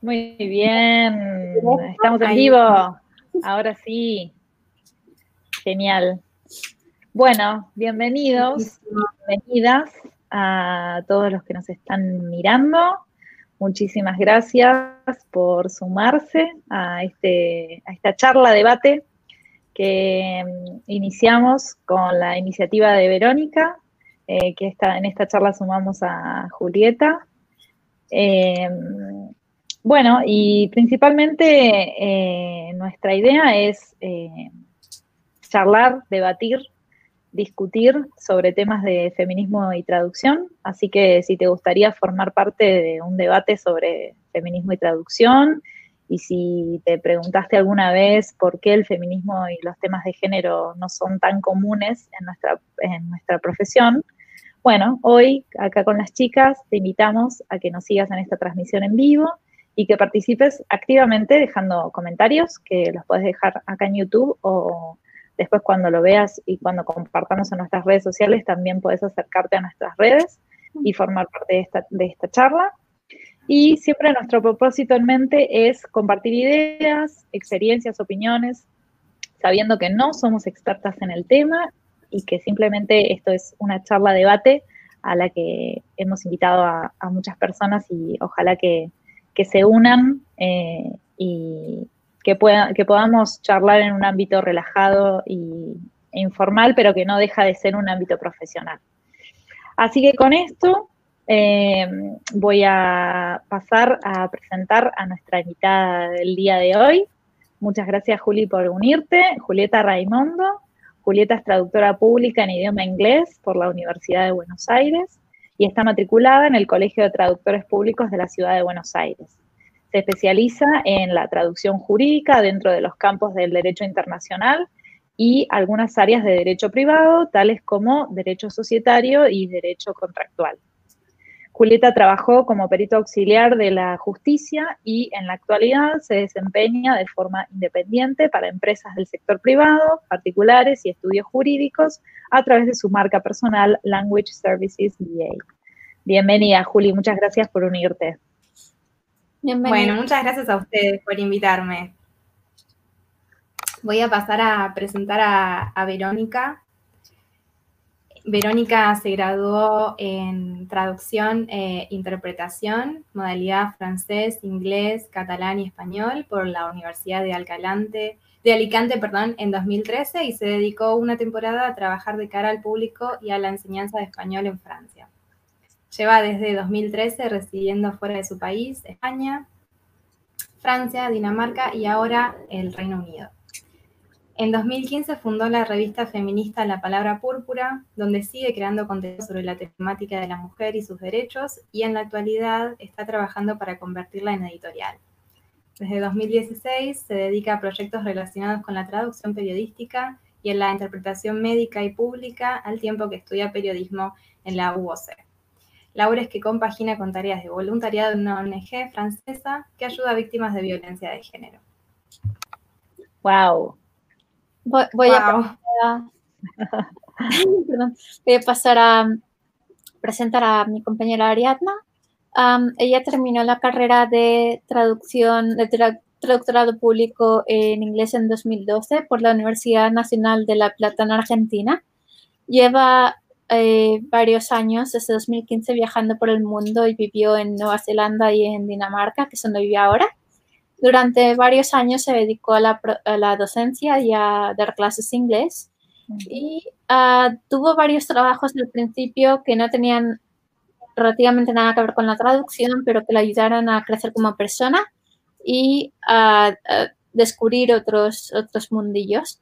Muy bien, estamos en vivo. Ahora sí. Genial. Bueno, bienvenidos, bienvenidas a todos los que nos están mirando. Muchísimas gracias por sumarse a, este, a esta charla, debate que mm, iniciamos con la iniciativa de Verónica, eh, que está, en esta charla sumamos a Julieta. Eh, bueno, y principalmente eh, nuestra idea es charlar, debatir, discutir sobre temas de feminismo y traducción, así que si te gustaría formar parte de un debate sobre feminismo y traducción, y si te preguntaste alguna vez por qué el feminismo y los temas de género no son tan comunes en nuestra, en nuestra profesión, bueno, hoy acá con las chicas te invitamos a que nos sigas en esta transmisión en vivo y que participes activamente dejando comentarios que los puedes dejar acá en YouTube o después cuando lo veas y cuando compartamos en nuestras redes sociales también puedes acercarte a nuestras redes y formar parte de esta, de esta charla. Y siempre nuestro propósito en mente es compartir ideas, experiencias, opiniones, sabiendo que no somos expertas en el tema y que simplemente esto es una charla debate a la que hemos invitado a, muchas personas y ojalá que, se unan eh, y que, pueda, que podamos charlar en un ámbito relajado y, e informal, pero que no deja de ser un ámbito profesional. Así que con esto eh, voy a pasar a presentar a nuestra invitada del día de hoy. Muchas gracias, Juli, por unirte. Julieta Raimondo. Julieta es traductora pública en idioma inglés por la Universidad de Buenos Aires y está matriculada en el Colegio de Traductores Públicos de la Ciudad de Buenos Aires. Se especializa en la traducción jurídica dentro de los campos del derecho internacional y algunas áreas de derecho privado, tales como derecho societario y derecho contractual. Julieta trabajó como perito auxiliar de la justicia y en la actualidad se desempeña de forma independiente para empresas del sector privado, particulares y estudios jurídicos a través de su marca personal Language Services VA. Bienvenida, Juli, muchas gracias por unirte. Bueno, muchas gracias a ustedes por invitarme. Voy a pasar a presentar a Verónica. Verónica se graduó en traducción e interpretación, modalidad francés, inglés, catalán y español por la Universidad de, Alcalante, de Alicante perdón, en 2013 y se dedicó una temporada a trabajar de cara al público y a la enseñanza de español en Francia. Lleva desde 2013 residiendo fuera de su país, España, Francia, Dinamarca y ahora el Reino Unido. En 2015 fundó la revista feminista La Palabra Púrpura, donde sigue creando contenido sobre la temática de la mujer y sus derechos, y en la actualidad está trabajando para convertirla en editorial. Desde 2016 se dedica a proyectos relacionados con la traducción periodística y en la interpretación médica y pública, al tiempo que estudia periodismo en la UOC. Labores que compagina con tareas de voluntariado en una ONG francesa que ayuda a víctimas de violencia de género. ¡Wow! Voy, a, pasar a presentar a mi compañera Ariadna. ella terminó la carrera de traducción, de traductorado público en inglés en 2012 por la Universidad Nacional de La Plata en Argentina. Lleva eh, varios años, desde 2015, viajando por el mundo y vivió en Nueva Zelanda y en Dinamarca, que es donde vive ahora. Durante varios años se dedicó a la, docencia y a dar clases de inglés. Y ah, tuvo varios trabajos al principio que no tenían relativamente nada que ver con la traducción, pero que le ayudaron a crecer como persona y a, descubrir otros, otros mundillos.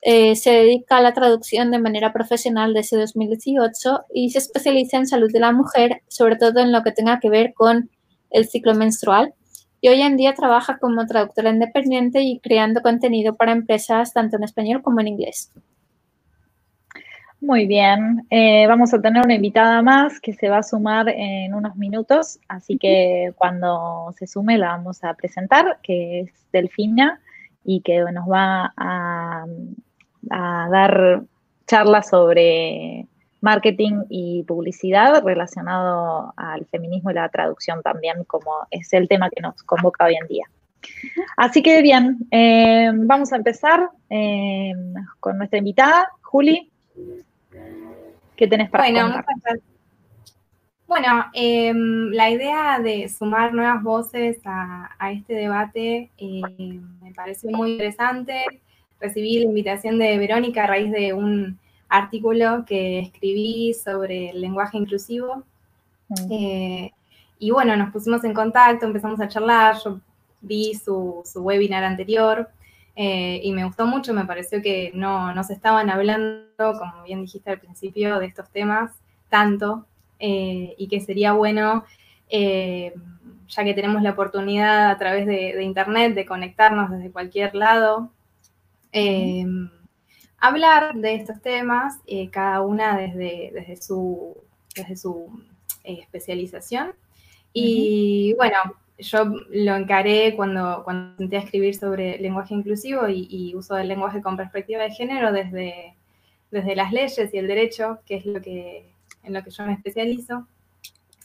Eh, se dedica a la traducción de manera profesional desde 2018 y se especializa en salud de la mujer, sobre todo en lo que tenga que ver con el ciclo menstrual y hoy en día trabaja como traductora independiente y creando contenido para empresas tanto en español como en inglés. Muy bien, eh, vamos a tener una invitada más que se va a sumar en unos minutos, así que cuando se sume la vamos a presentar, que es Delfina y que nos va a, a dar charlas sobre marketing y publicidad relacionado al feminismo y la traducción también, como es el tema que nos convoca hoy en día. Así que bien, eh, vamos a empezar eh, con nuestra invitada, Juli. ¿Qué tenés para bueno, contar? Bueno, em, la idea de sumar nuevas voces a, este debate eh, me pareció muy interesante. Recibí la invitación de Verónica a raíz de un artículo que escribí sobre el lenguaje inclusivo. Eh, y bueno, nos pusimos en contacto, empezamos a charlar, yo vi su, webinar anterior eh, y me gustó mucho, me pareció que no, no se estaban hablando, como bien dijiste al principio, de estos temas tanto eh, y que sería bueno, ya que tenemos la oportunidad a través de, Internet de conectarnos desde cualquier lado, hablar de estos temas, eh, cada una desde, desde su, desde su eh, especialización. Y bueno, yo lo encaré cuando, cuando intenté escribir sobre lenguaje inclusivo y, uso del lenguaje con perspectiva de género desde, desde las leyes y el derecho, que es lo que, en lo que yo me especializo.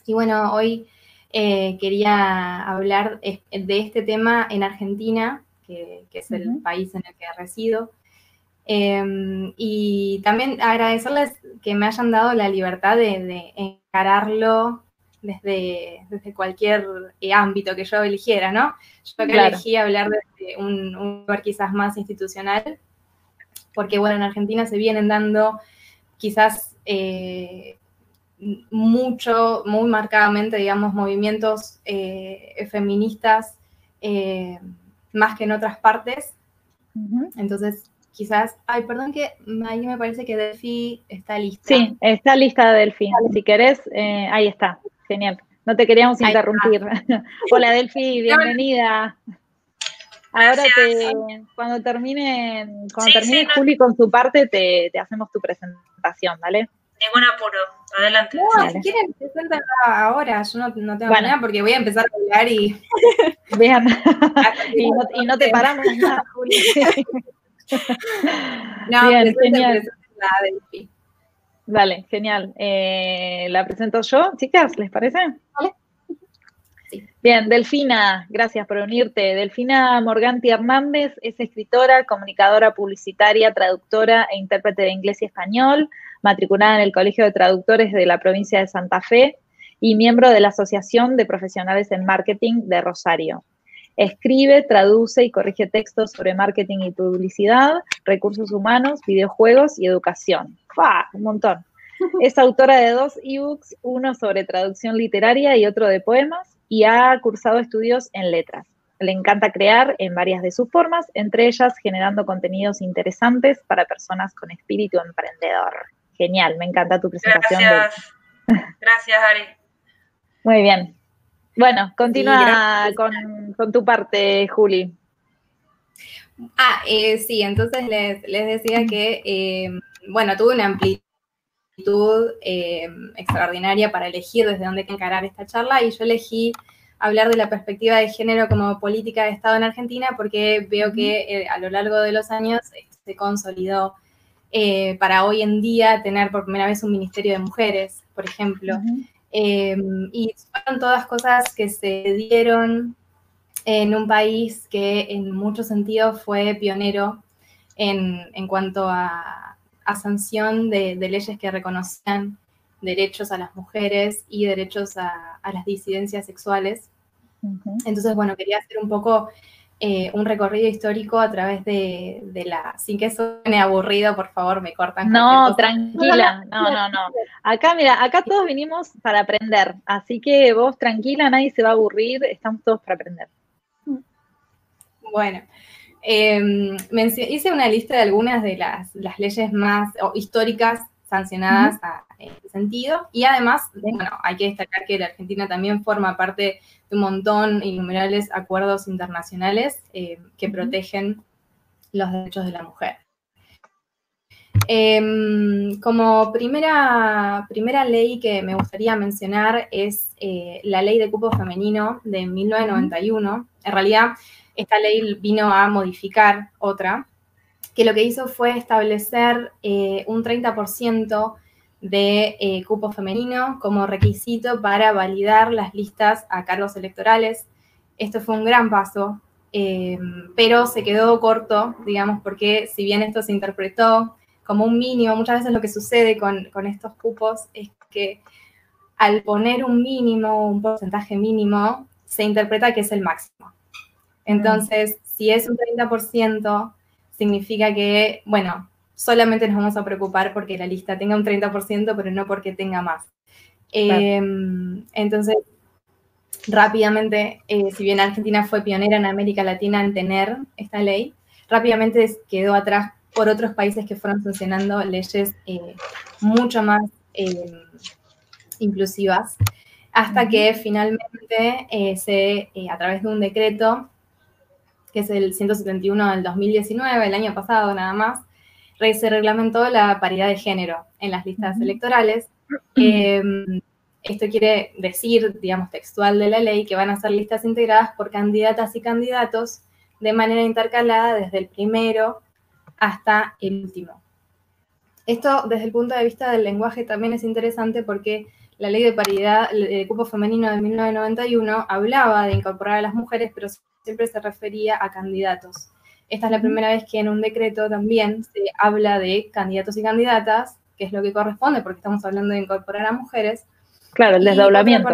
Y bueno, hoy eh, quería hablar de este tema en Argentina, que, es el país en el que resido. Em, y también agradecerles que me hayan dado la libertad de, encararlo desde, desde cualquier eh, ámbito que yo eligiera, ¿no? Yo que elegí hablar desde un, lugar quizás más institucional, porque bueno, en Argentina se vienen dando quizás eh, mucho, muy marcadamente, digamos, movimientos eh, feministas más que en otras partes. Entonces, quizás, ay, perdón que ahí me parece que Delphi está lista. Sí, está lista Delphi. Si querés, eh, ahí está. Genial. No te queríamos interrumpir. Hola Delphi, bienvenida. Ahora te, cuando termine, cuando termine Juli con su parte, te, hacemos tu presentación, ¿vale? Ningún apuro, adelante. No, si quieren, presentan ahora, yo no, no tengo bueno. porque voy a empezar a hablar y... Vean, y, no, y no te paramos nada, Juli. no, Bien, genial. La Vale, genial. Eh, ¿La presento yo, chicas? ¿Les parece? Vale. Bien, Delfina, gracias por unirte. Delfina Morganti Hernández es escritora, comunicadora publicitaria, traductora e intérprete de inglés y español, matriculada en el Colegio de Traductores de la provincia de Santa Fe y miembro de la Asociación de Profesionales en Marketing de Rosario. Escribe, traduce y corrige textos sobre marketing y publicidad, recursos humanos, videojuegos y educación. ¡Fua! Un montón. Es autora de dos ebooks, uno sobre traducción literaria y otro de poemas, y ha cursado estudios en letras. Le encanta crear en varias de sus formas, entre ellas generando contenidos interesantes para personas con espíritu emprendedor. Genial, me encanta tu presentación. Gracias, gracias Ari. Muy bien, bueno, continúa con, tu parte, Juli. Ah, eh, sí, entonces les, decía que, eh, bueno, tuve una amplitud eh, extraordinaria para elegir desde dónde encarar esta charla y yo elegí hablar de la perspectiva de género como política de Estado en Argentina porque veo que a lo largo de los años se consolidó para hoy en día tener por primera vez un Ministerio de Mujeres, por ejemplo. Em, y fueron todas cosas que se dieron en un país que en muchos sentidos fue pionero en, cuanto a, sanción de, leyes que reconocían derechos a las mujeres y derechos a, las disidencias sexuales. Entonces, bueno, quería hacer un poco eh, un recorrido histórico a través de, la, sin que suene aburrido, por favor, me cortan. No, tranquila, no, no, no. Acá, mira, acá todos vinimos para aprender, así que vos tranquila, nadie se va a aburrir, estamos todos para aprender. Bueno, em, hice una lista de algunas de las, leyes más históricas sancionadas en ese sentido. Y además, bueno, hay que destacar que la Argentina también forma parte de un montón, innumerables acuerdos internacionales eh, que protegen los derechos de la mujer. Em, como primera, primera ley que me gustaría mencionar es eh, la ley de cupo femenino de 1991. En realidad, esta ley vino a modificar otra, que lo que hizo fue establecer eh, un 30% de eh, cupo femenino como requisito para validar las listas a cargos electorales. Esto fue un gran paso, eh, pero se quedó corto, digamos, porque si bien esto se interpretó como un mínimo, muchas veces lo que sucede con, con estos cupos es que al poner un mínimo, un porcentaje mínimo, se interpreta que es el máximo. Entonces, si es un 30%, significa que, bueno, solamente nos vamos a preocupar porque la lista tenga un 30%, pero no porque tenga más. Em, entonces, rápidamente, eh, si bien Argentina fue pionera en América Latina en tener esta ley, rápidamente quedó atrás por otros países que fueron sancionando leyes eh, mucho más em, inclusivas, hasta que finalmente eh, se, a través de un decreto, que es el 171 del 2019, el año pasado nada más, se reglamentó la paridad de género en las listas electorales. Em, esto quiere decir, digamos, textual de la ley, que van a ser listas integradas por candidatas y candidatos de manera intercalada desde el primero hasta el último. Esto, desde el punto de vista del lenguaje, también es interesante porque la ley de paridad de cupo femenino de 1991 hablaba de incorporar a las mujeres, pero siempre se refería a candidatos. Esta es la primera vez que en un decreto también se habla de candidatos y candidatas, que es lo que corresponde, porque estamos hablando de incorporar a mujeres. Claro, el desdoblamiento.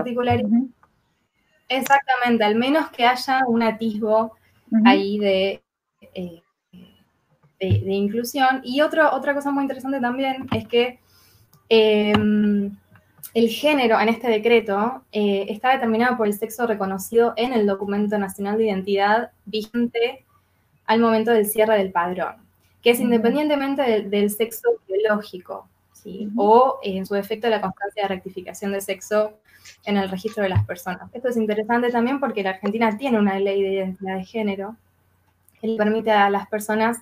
Exactamente, al menos que haya un atisbo ahí de, eh, de, inclusión. Y otro, otra cosa muy interesante también es que em, el género en este decreto eh, está determinado por el sexo reconocido en el documento nacional de identidad vigente al momento del cierre del padrón, que es independientemente del, sexo biológico, ¿sí? o en su efecto la constancia de rectificación de sexo en el registro de las personas. Esto es interesante también porque la Argentina tiene una ley de identidad de género que le permite a las personas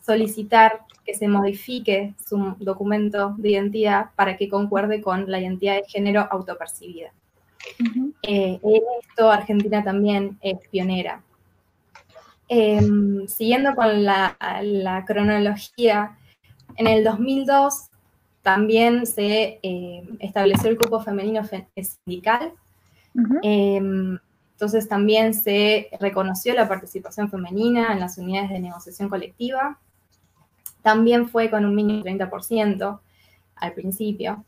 solicitar que se modifique su documento de identidad para que concuerde con la identidad de género autopercibida. Eh, en esto Argentina también es pionera. Em, siguiendo con la, cronología, en el 2002 también se em, estableció el cupo femenino sindical. Em, entonces también se reconoció la participación femenina en las unidades de negociación colectiva. También fue con un mínimo 30% al principio.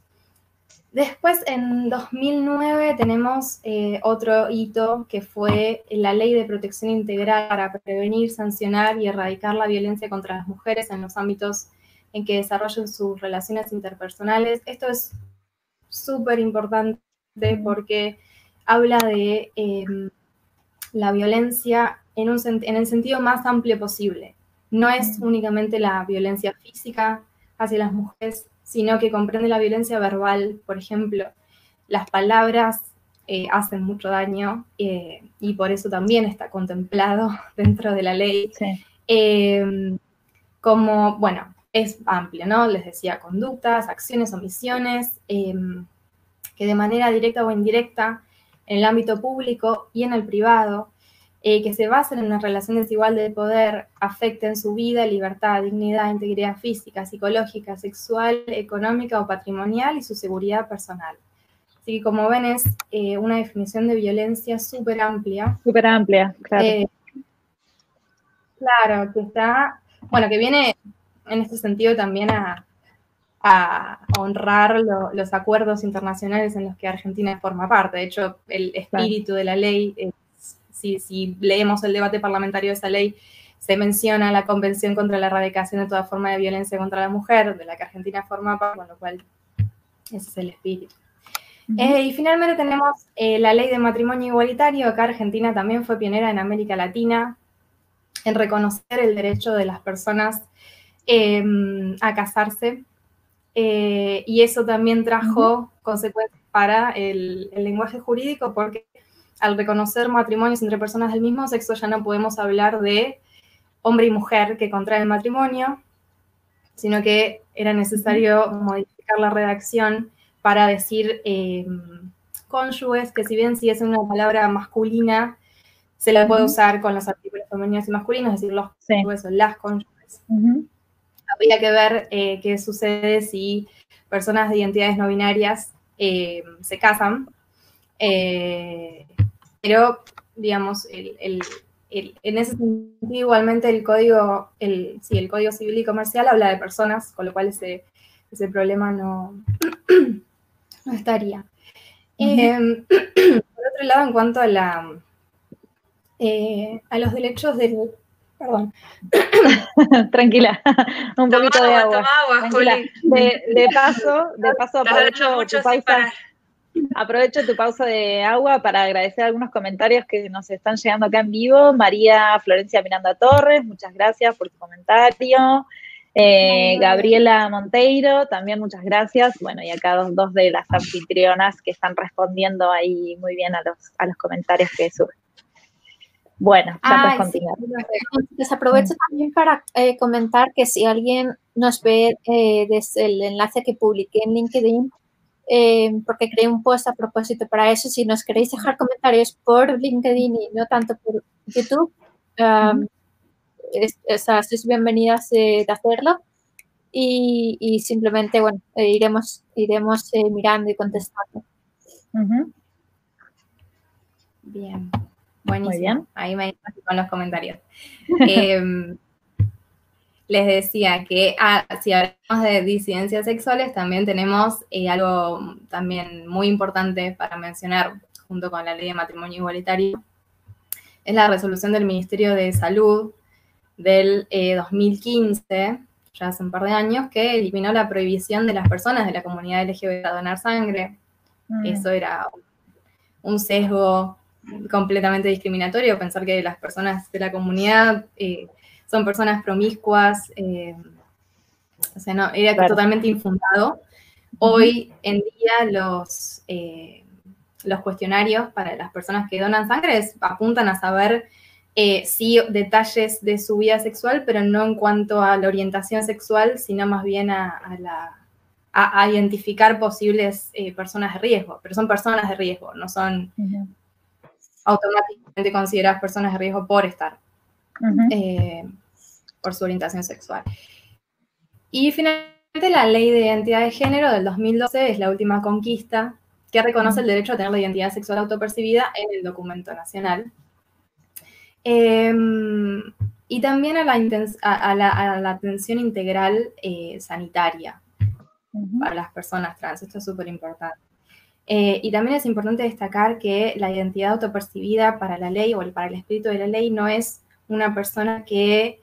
Después, en 2009, tenemos eh, otro hito que fue la Ley de Protección Integral para prevenir, sancionar y erradicar la violencia contra las mujeres en los ámbitos en que desarrollan sus relaciones interpersonales. Esto es súper importante porque habla de em, la violencia en, en el sentido más amplio posible. No es únicamente la violencia física hacia las mujeres, sino que comprende la violencia verbal, por ejemplo. Las palabras eh, hacen mucho daño eh, y por eso también está contemplado dentro de la ley. Em, como, bueno, es amplio, ¿no? Les decía, conductas, acciones, omisiones, em, que de manera directa o indirecta en el ámbito público y en el privado eh, que se basen en una relación desigual de poder afecten su vida, libertad, dignidad, integridad física, psicológica, sexual, económica o patrimonial y su seguridad personal. Así que como ven es eh, una definición de violencia súper amplia. Súper amplia, claro. Eh, claro, que está, bueno, que viene en este sentido también a, honrar los acuerdos internacionales en los que Argentina forma parte. De hecho, el espíritu de la ley si, leemos el debate parlamentario de esa ley, se menciona la Convención contra la Erradicación de toda forma de violencia contra la mujer, de la que Argentina forma parte, con lo cual ese es el espíritu. Eh, y finalmente tenemos eh, la ley de matrimonio igualitario. Acá Argentina también fue pionera en América Latina en reconocer el derecho de las personas em, a casarse. Eh, y eso también trajo consecuencias para el, lenguaje jurídico porque al reconocer matrimonios entre personas del mismo sexo ya no podemos hablar de hombre y mujer que contraen matrimonio, sino que era necesario modificar la redacción para decir eh, cónyuges, que si bien si es una palabra masculina, se la puede usar con los artículos femeninos y masculinos, es decir, los cónyuges o las cónyuges. Habría que ver eh, qué sucede si personas de identidades no binarias eh, se casan, eh, pero, digamos, en ese sentido, igualmente el código, el, sí, el código civil y comercial habla de personas, con lo cual ese, ese problema no, no estaría. Em, por otro lado, en cuanto a la eh, a los derechos del perdón. Tranquila, un poquito de agua. De, paso, de paso aprovecho tu pausa. Aprovecho tu pausa de agua para agradecer algunos comentarios que nos están llegando acá en vivo. María Florencia Miranda Torres, muchas gracias por tu comentario. Eh, Gabriela Monteiro, también muchas gracias. Bueno, y acá dos, de las anfitrionas que están respondiendo ahí muy bien a los, a los comentarios que suben. Bueno, ya puedes continuar. Les aprovecho también para eh, comentar que si alguien nos ve eh, desde el enlace que publiqué en LinkedIn, eh, porque creé un post a propósito para eso, si nos queréis dejar comentarios por LinkedIn y no tanto por YouTube, um, sois bienvenidas de hacerlo. Y, simplemente, bueno, iremos, iremos mirando y contestando. Bien. Buenísimo. Muy bien. Ahí me con los comentarios. Les decía que ah, si hablamos de disidencias sexuales, también tenemos eh, algo también muy importante para mencionar junto con la ley de matrimonio igualitario. Es la resolución del Ministerio de Salud del 2015, eh, ya hace un par de años, que eliminó la prohibición de las personas de la comunidad LGBT a donar sangre. Mm. Eso era un sesgo completamente discriminatorio pensar que las personas de la comunidad eh, son personas promiscuas, eh, o sea, no, era totalmente infundado. Hoy en día los, eh, los cuestionarios para las personas que donan sangre apuntan a saber sí detalles de su vida sexual, pero no en cuanto a la orientación sexual, sino más bien a, la, a, identificar posibles personas de riesgo, pero son personas de riesgo, no son automáticamente consideradas personas de riesgo por estar, eh, por su orientación sexual. Y finalmente la ley de identidad de género del 2012 es la última conquista que reconoce el derecho a tener la identidad sexual autopercibida en el documento nacional. Em, y también a la, atención integral eh, sanitaria para las personas trans. Esto es súper importante. Eh, y también es importante destacar que la identidad autopercibida para la ley o para el espíritu de la ley no es una persona que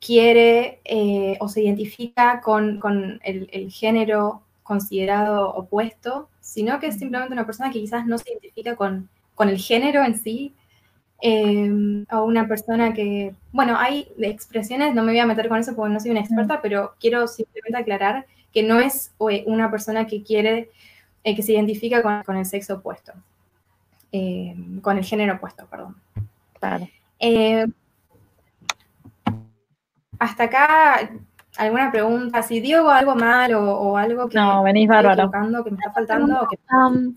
quiere eh, o se identifica con, el, género considerado opuesto, sino que es simplemente una persona que quizás no se identifica con, el género en sí, em, o una persona que, bueno, hay expresiones, no me voy a meter con eso porque no soy una experta, pero quiero simplemente aclarar que no es eh, una persona que quiere eh, que se identifica con, el sexo opuesto, eh, con el género opuesto, perdón. Eh, hasta acá, ¿alguna pregunta? Si digo algo mal o, algo que, no, venís bárbaro. que me está faltando. Um,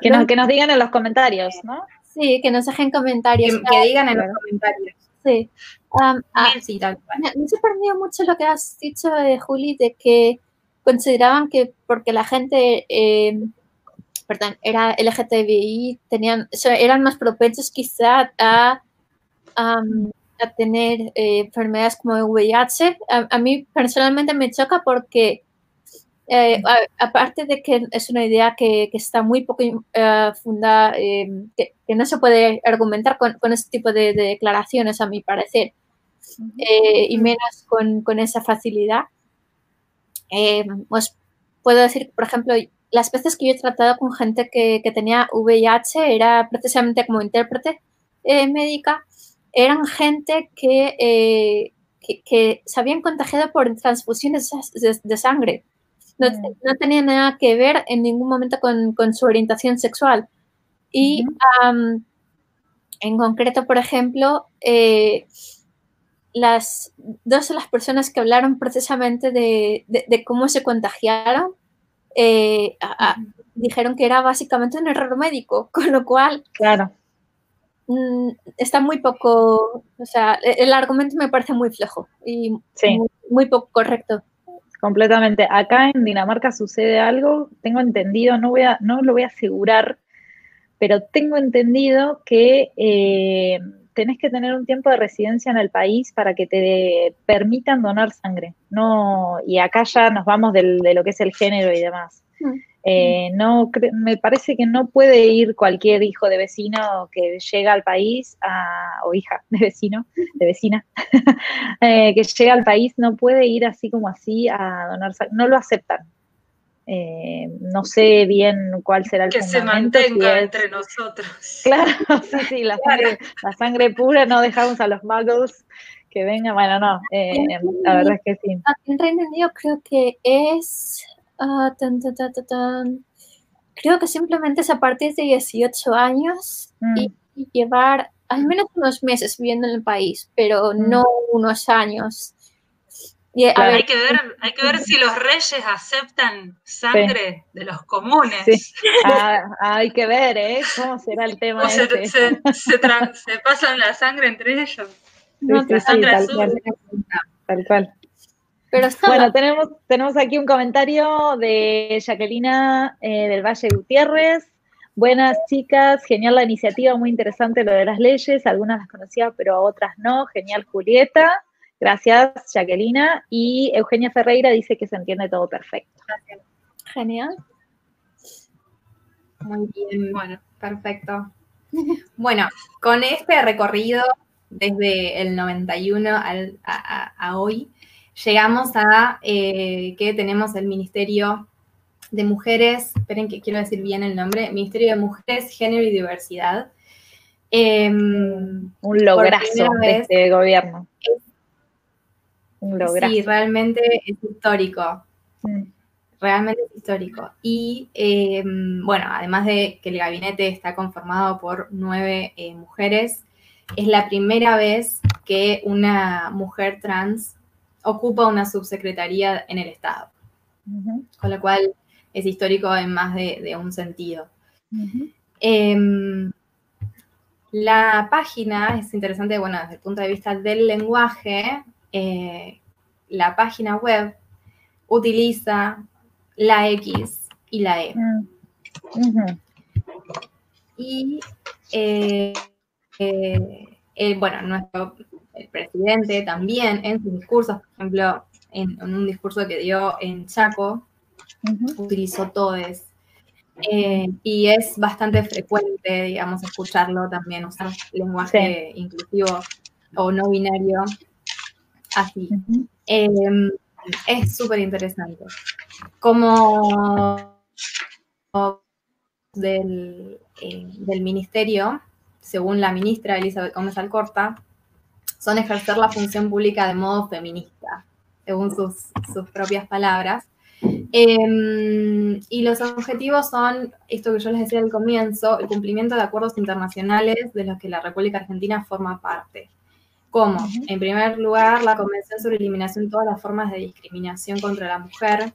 que, nos, digan en los comentarios, ¿no? Sí, que nos dejen comentarios. Que, digan en los comentarios. Sí. Um, ah, sí tal cual. Me, me sorprendido mucho lo que has dicho, de Juli, de que consideraban que porque la gente, eh, perdón, era LGTBI, tenían, eran más propensos quizá a, a tener eh, enfermedades como el VIH. A, mí personalmente me choca porque, eh, aparte de que es una idea que, está muy poco fundada, que, no se puede argumentar con, con este tipo de, declaraciones, a mi parecer, y menos con, con esa facilidad. Eh, pues puedo decir, por ejemplo, las veces que yo he tratado con gente que, tenía VIH, era precisamente como intérprete eh, médica, eran gente eh, que, que, se habían contagiado por transfusiones de, sangre. Mm. No, tenía nada que ver en ningún momento con, su orientación sexual. Y en concreto, por ejemplo, las dos de las personas que hablaron precisamente de, cómo se contagiaron eh, dijeron que era básicamente un error médico, con lo cual claro. Mm, está muy poco, o sea, e, el argumento me parece muy flejo y muy, poco correcto. completamente. Acá en Dinamarca sucede algo, tengo entendido, no, voy a, no lo voy a asegurar, pero tengo entendido que eh, tenés que tener un tiempo de residencia en el país para que te permitan donar sangre. No, y acá ya nos vamos de lo que es el género y demás. Mm. Eh, no, me parece que no puede ir cualquier hijo de vecino que llega al país, o hija de vecino, de vecina, eh, que llega al país, no puede ir así como así a donar sangre. No lo aceptan. Eh, no sé bien cuál será el que se mantenga entre nosotros. Claro, sí, sí, la sangre, la sangre pura, no dejamos a los magos que vengan, bueno, no, la verdad es que sí. en Reino Unido creo que es Ah, Creo que simplemente es a partir de 18 años mm. y, llevar al menos unos meses viviendo en el país, pero mm. no unos años. hay, que ver, hay que ver si los reyes aceptan sangre de los comunes. Ah, hay que ver, ¿eh? ¿Cómo será el tema? Se, se, pasan la sangre entre ellos. No, tal, tal cual bueno, tenemos, tenemos aquí un comentario de Jacquelina eh, del Valle Gutiérrez. Buenas chicas, genial la iniciativa, muy interesante lo de las leyes, algunas las conocía, pero a otras no. Genial Julieta, gracias Jacquelina. Y Eugenia Ferreira dice que se entiende todo perfecto. Genial. Muy bien, bueno, perfecto. Bueno, con este recorrido desde el 91 a hoy, llegamos a eh, que tenemos el Ministerio de Mujeres, esperen que quiero decir bien el nombre, Ministerio de Mujeres, Género y Diversidad. Em, un lograzo de este gobierno. un lograzo. Sí, realmente es histórico. Mm. Realmente es histórico. Y em, bueno, además de que el gabinete está conformado por nueve eh, mujeres, es la primera vez que una mujer trans ocupa una subsecretaría en el Estado. Con lo cual es histórico en más de, un sentido. Em, la página es interesante, bueno, desde el punto de vista del lenguaje, eh, la página web utiliza la X y la E. Mm. Y, eh, eh, bueno, nuestro el presidente también en sus discursos, por ejemplo, en, un discurso que dio en Chaco, utilizó todes. Eh, y es bastante frecuente, digamos, escucharlo también, usar lenguaje inclusivo o no binario así. Em, es súper interesante. Como del, eh, del ministerio, según la ministra Elizabeth Gómez Alcorta, son ejercer la función pública de modo feminista, según sus, propias palabras. Em, y los objetivos son, esto que yo les decía al comienzo, el cumplimiento de acuerdos internacionales de los que la República Argentina forma parte. Como, en primer lugar, la Convención sobre Eliminación de todas las formas de discriminación contra la mujer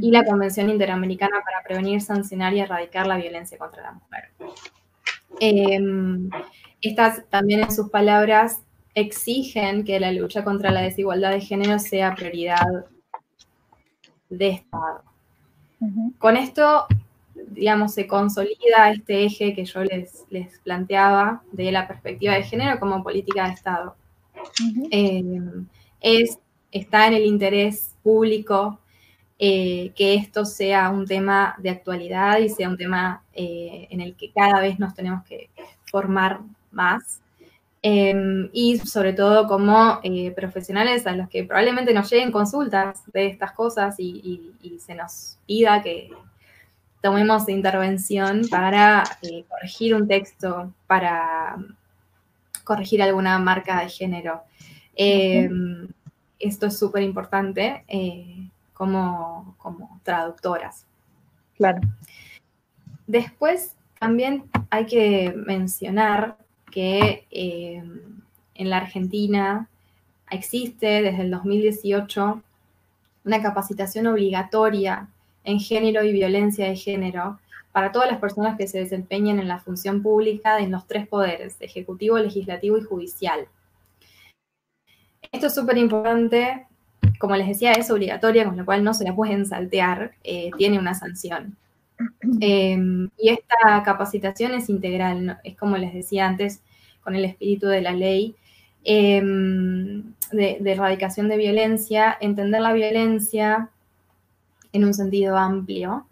y la Convención Interamericana para prevenir, sancionar y erradicar la violencia contra la mujer. Em, estas también en sus palabras exigen que la lucha contra la desigualdad de género sea prioridad de Estado. Con esto, digamos, se consolida este eje que yo les, les planteaba de la perspectiva de género como política de Estado. Eh, es, está en el interés público eh, que esto sea un tema de actualidad y sea un tema eh, en el que cada vez nos tenemos que formar más. Em, y sobre todo como eh, profesionales a los que probablemente nos lleguen consultas de estas cosas y, se nos pida que tomemos intervención para eh, corregir un texto, para corregir alguna marca de género. Em, esto es súper importante eh, como, como traductoras. Claro. Después también hay que mencionar que eh, en la Argentina existe desde el 2018 una capacitación obligatoria en género y violencia de género para todas las personas que se desempeñen en la función pública en los tres poderes, ejecutivo, legislativo y judicial. Esto es súper importante como les decía, es obligatoria, con lo cual no se la pueden saltear, eh, tiene una sanción. Em, y esta capacitación es integral, es como les decía antes, con el espíritu de la ley em, de, erradicación de violencia, entender la violencia en un sentido amplio,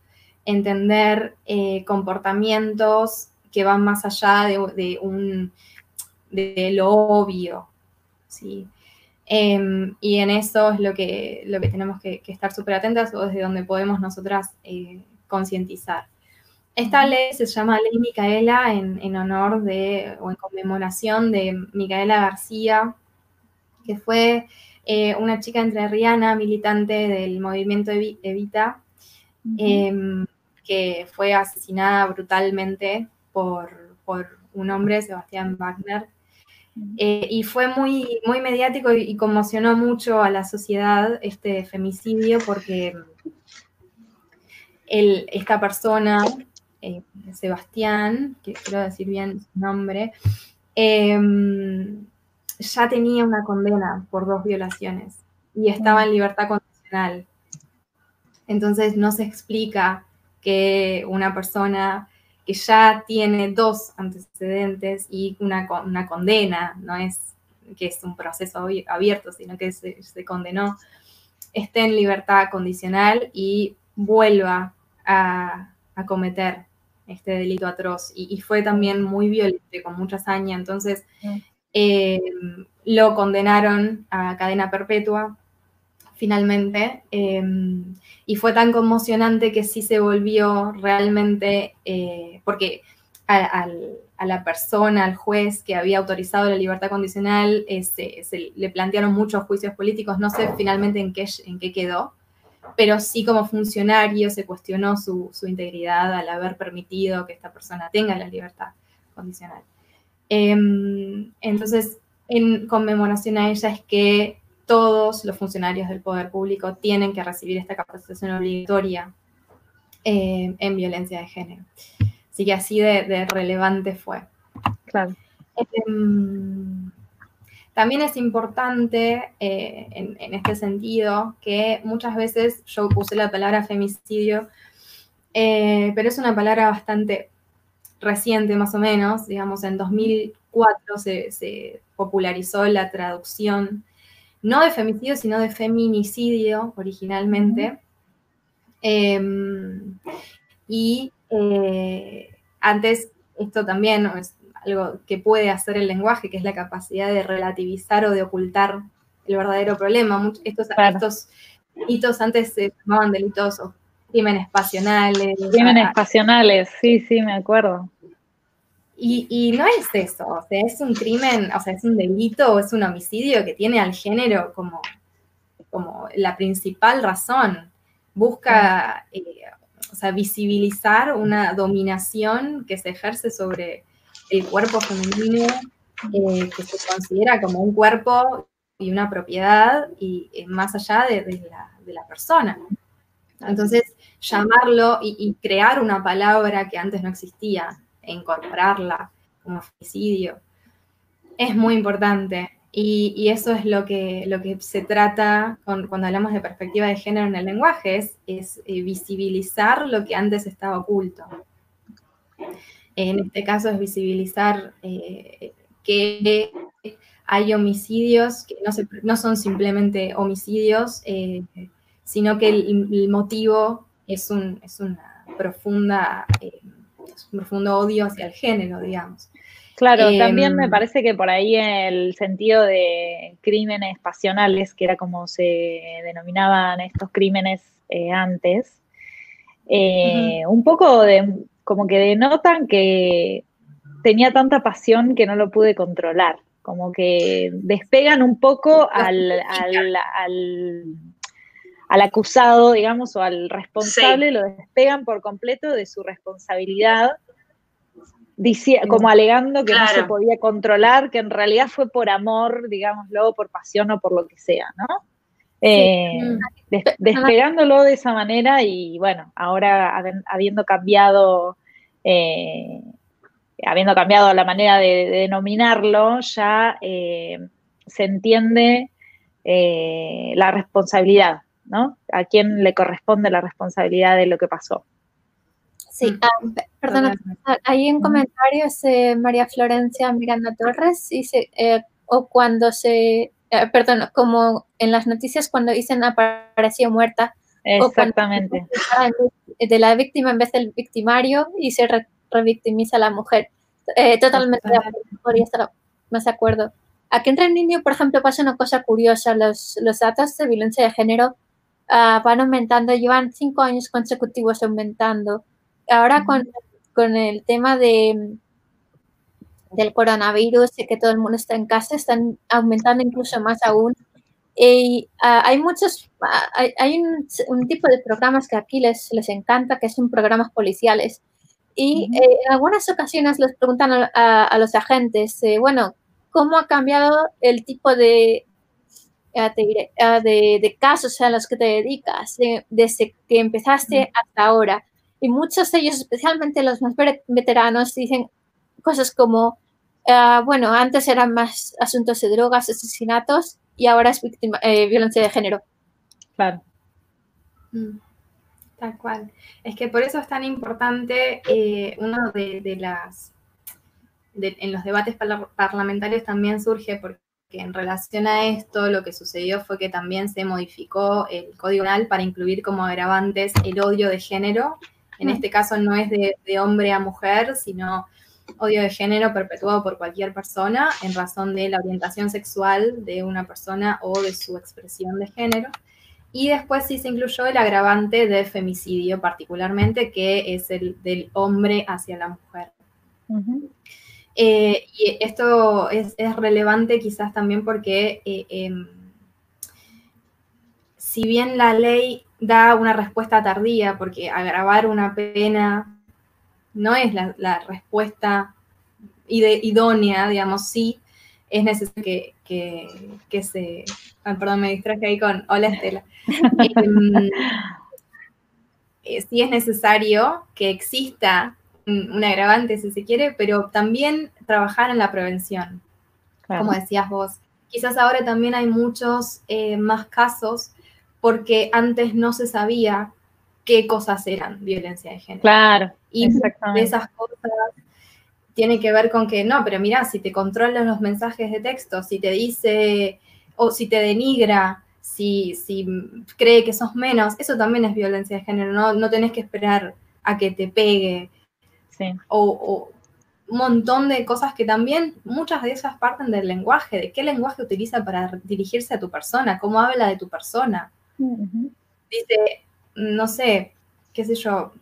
entender eh, comportamientos que van más allá de, un, de lo obvio, ¿sí? Em, y en eso es lo que, lo que tenemos que, estar súper atentas o desde donde podemos nosotras eh, concientizar. Esta ley se llama Ley Micaela en, honor de, o en conmemoración de Micaela García, que fue eh, una chica entrerriana, militante del movimiento Evita, em, que fue asesinada brutalmente por, un hombre, Sebastián Wagner, eh, y fue muy, muy mediático y, conmocionó mucho a la sociedad este femicidio porque esta persona, eh, Sebastián, que quiero decir bien su nombre, em, ya tenía una condena por dos violaciones y estaba en libertad condicional. Entonces no se explica que una persona que ya tiene dos antecedentes y una, una condena, no es que es un proceso abierto, sino que se, condenó, esté en libertad condicional y vuelva a, cometer este delito atroz. Y, fue también muy violento, con mucha hazaña. Entonces, eh, lo condenaron a cadena perpetua, finalmente. Em, y fue tan conmocionante que sí se volvió realmente, eh, porque a, la persona, al juez que había autorizado la libertad condicional, se, le plantearon muchos juicios políticos, no sé finalmente en qué, en qué quedó, pero sí como funcionario se cuestionó su, integridad al haber permitido que esta persona tenga la libertad condicional. Em, entonces, en conmemoración a ella es que todos los funcionarios del poder público tienen que recibir esta capacitación obligatoria eh, en violencia de género. Así que así de, relevante fue. Claro. Em, también es importante eh, en, este sentido que muchas veces yo usé la palabra femicidio, eh, pero es una palabra bastante reciente más o menos, digamos, en 2004 se popularizó la traducción no de femicidio, sino de feminicidio originalmente. Em, y eh, antes, esto también es algo que puede hacer el lenguaje, que es la capacidad de relativizar o de ocultar el verdadero problema. Estos, estos delitos antes se llamaban delitos o crímenes pasionales. Crímenes pasionales, sí, sí, me acuerdo. Y, no es eso, o sea, es un crimen, o sea, es un delito o es un homicidio que tiene al género como, como la principal razón. Busca, eh, o sea, visibilizar una dominación que se ejerce sobre el cuerpo femenino, eh, que se considera como un cuerpo y una propiedad y eh, más allá de, la, persona. Entonces, llamarlo y crear una palabra que antes no existía incorporarla como femicidio. Es muy importante y, eso es lo que, lo que se trata cuando hablamos de perspectiva de género en el lenguaje, es, eh, visibilizar lo que antes estaba oculto. En este caso es visibilizar eh, que hay homicidios que no, son simplemente homicidios, eh, sino que el, motivo es, un, es una profunda un profundo odio hacia el género, digamos. Claro, también me em, parece que por ahí el sentido de crímenes pasionales, que era como se denominaban estos crímenes eh, antes, eh, un poco de, como que denotan que tenía tanta pasión que no lo pude controlar, como que despegan un poco al, al, al acusado, digamos, o al responsable, lo despegan por completo de su responsabilidad, como alegando que no se podía controlar, que en realidad fue por amor, digámoslo, por pasión o por lo que sea, ¿no? Eh, despegándolo de esa manera y bueno, ahora habiendo cambiado, eh, habiendo cambiado la manera de, denominarlo, ya eh, se entiende eh, la responsabilidad, ¿no? A quién le corresponde la responsabilidad de lo que pasó. Sí, mm. ah, perdón, hay un comentario de María Florencia Miranda Torres, dice, eh, o cuando se, eh, perdón, como en las noticias cuando dicen apareció muerta. Exactamente. de la víctima en vez del victimario y se revictimiza a la mujer. Eh, totalmente de acuerdo, más de acuerdo. Aquí en Reino Unido, por ejemplo, pasa una cosa curiosa. Los, los datos de violencia de género ah, van aumentando, llevan cinco años consecutivos aumentando. Ahora con, con el tema de, del coronavirus y que todo el mundo está en casa, están aumentando incluso más aún. Y ah, hay muchos, ah, hay, un, tipo de programas que aquí les, les encanta, que son programas policiales. Y eh, en algunas ocasiones les preguntan a, los agentes, eh, bueno, ¿cómo ha cambiado el tipo de, de, de, casos a los que te dedicas desde que empezaste hasta ahora? Y muchos de ellos, especialmente los más veteranos, dicen cosas como, ah, bueno, antes eran más asuntos de drogas, asesinatos, y ahora es víctima, eh, violencia de género. Claro. Mm, tal cual. Es que por eso es tan importante eh, uno de, las... en los debates parlamentarios también surge porque en relación a esto lo que sucedió fue que también se modificó el Código Penal para incluir como agravantes el odio de género en este caso no es de, hombre a mujer, sino odio de género perpetuado por cualquier persona en razón de la orientación sexual de una persona o de su expresión de género. Y después sí se incluyó el agravante de femicidio particularmente, que es el del hombre hacia la mujer. Eh, y esto es, relevante quizás también porque eh, em, si bien la ley da una respuesta tardía, porque agravar una pena no es la, respuesta idónea, digamos, sí es necesario que, se... perdón, me distraje ahí con... Hola, Estela. Em, eh, sí es necesario que exista un, agravante, si se quiere, pero también trabajar en la prevención, como decías vos. Quizás ahora también hay muchos eh, más casos porque antes no se sabía qué cosas eran violencia de género. Claro. Y de esas cosas tiene que ver con que, no, pero mira, si te controlan los mensajes de texto, si te dice, o si te denigra, si, si cree que sos menos, eso también es violencia de género, no, no tenés que esperar a que te pegue. Sí. O, un montón de cosas que también, muchas de esas parten del lenguaje, de qué lenguaje utiliza para dirigirse a tu persona, cómo habla de tu persona. Dice, no sé, qué sé yo,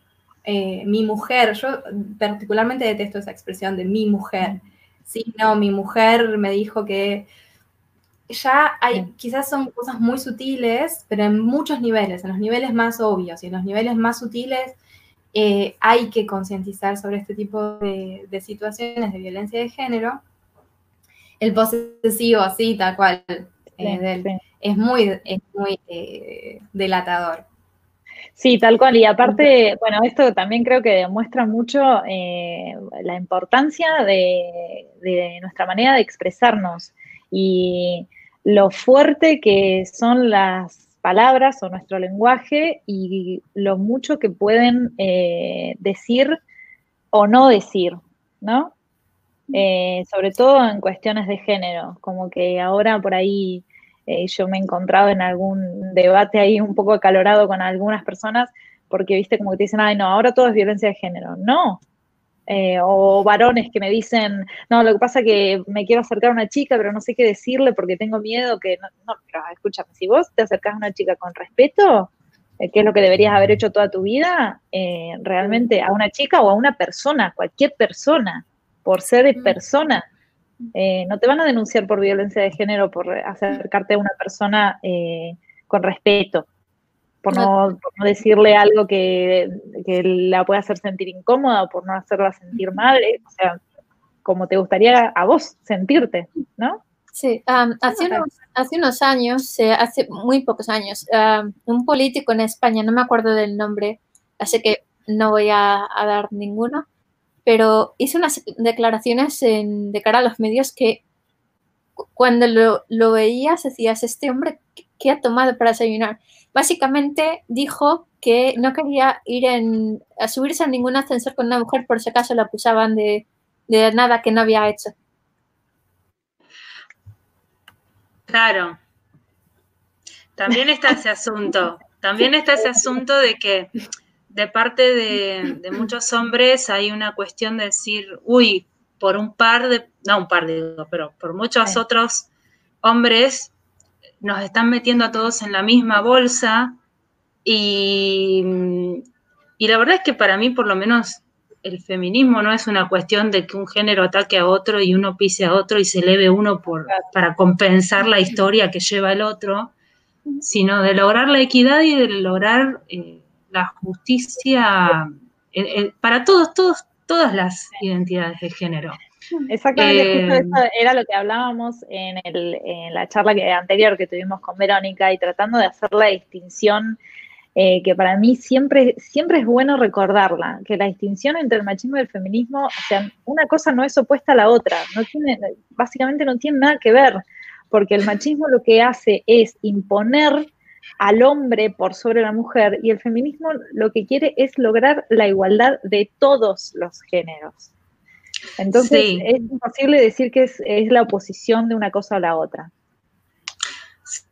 eh, mi mujer, yo particularmente detesto esa expresión de mi mujer. Sí, no, mi mujer me dijo que ya hay, quizás son cosas muy sutiles, pero en muchos niveles, en los niveles más obvios y en los niveles más sutiles, eh, hay que concientizar sobre este tipo de, situaciones de violencia de género. El posesivo, así, tal cual, eh, es muy, muy eh, delatador. Sí, tal cual. Y aparte, bueno, esto también creo que demuestra mucho eh, la importancia de, nuestra manera de expresarnos y lo fuerte que son las palabras o nuestro lenguaje y lo mucho que pueden eh, decir o no decir, ¿no? sobre todo en cuestiones de género, como que ahora por ahí eh, yo me he encontrado en algún debate ahí un poco acalorado con algunas personas porque, viste, como que te dicen, ay, no, ahora todo es violencia de género. No. Eh, o varones que me dicen, no, lo que pasa es que me quiero acercar a una chica, pero no sé qué decirle porque tengo miedo que... No, no pero escúchame, si vos te acercás a una chica con respeto, eh, que es lo que deberías haber hecho toda tu vida, realmente a una chica o a una persona, cualquier persona, por ser mm. persona, eh, no te van a denunciar por violencia de género por acercarte a una persona eh, con respeto, por no, decirle algo que, la pueda hacer sentir incómoda o por no hacerla sentir mal, eh, o sea, como te gustaría a vos sentirte, ¿no? Sí, hace, unos, años, hace muy pocos años, un político en España, no me acuerdo del nombre, así que no voy a dar ninguno, pero hizo unas declaraciones de cara a los medios que cuando lo, lo veías decías, este hombre, ¿qué ha tomado para desayunar? Básicamente dijo que no quería ir en, a subirse a ningún ascensor con una mujer por si acaso lo acusaban de, de nada que no había hecho. Claro. También está ese asunto. También está ese asunto de que de parte de, muchos hombres hay una cuestión de decir, uy, por un par de, no un par digo, pero por muchos otros hombres nos están metiendo a todos en la misma bolsa y, y la verdad es que para mí por lo menos el feminismo no es una cuestión de que un género ataque a otro y uno pise a otro y se eleve uno por, para compensar la historia que lleva el otro, sino de lograr la equidad y de lograr eh, la justicia eh, eh, para todos, todos, todas las identidades de género. Exactamente, justo eso era lo que hablábamos en, en la charla que, anterior que tuvimos con Verónica y tratando de hacer la distinción eh, que para mí siempre, siempre es bueno recordarla, que la distinción entre el machismo y el feminismo, o sea, una cosa no es opuesta a la otra, no tiene, básicamente no tiene nada que ver, porque el machismo lo que hace es imponer al hombre por sobre la mujer y el feminismo lo que quiere es lograr la igualdad de todos los géneros. Entonces es imposible decir que es, es la oposición de una cosa a la otra.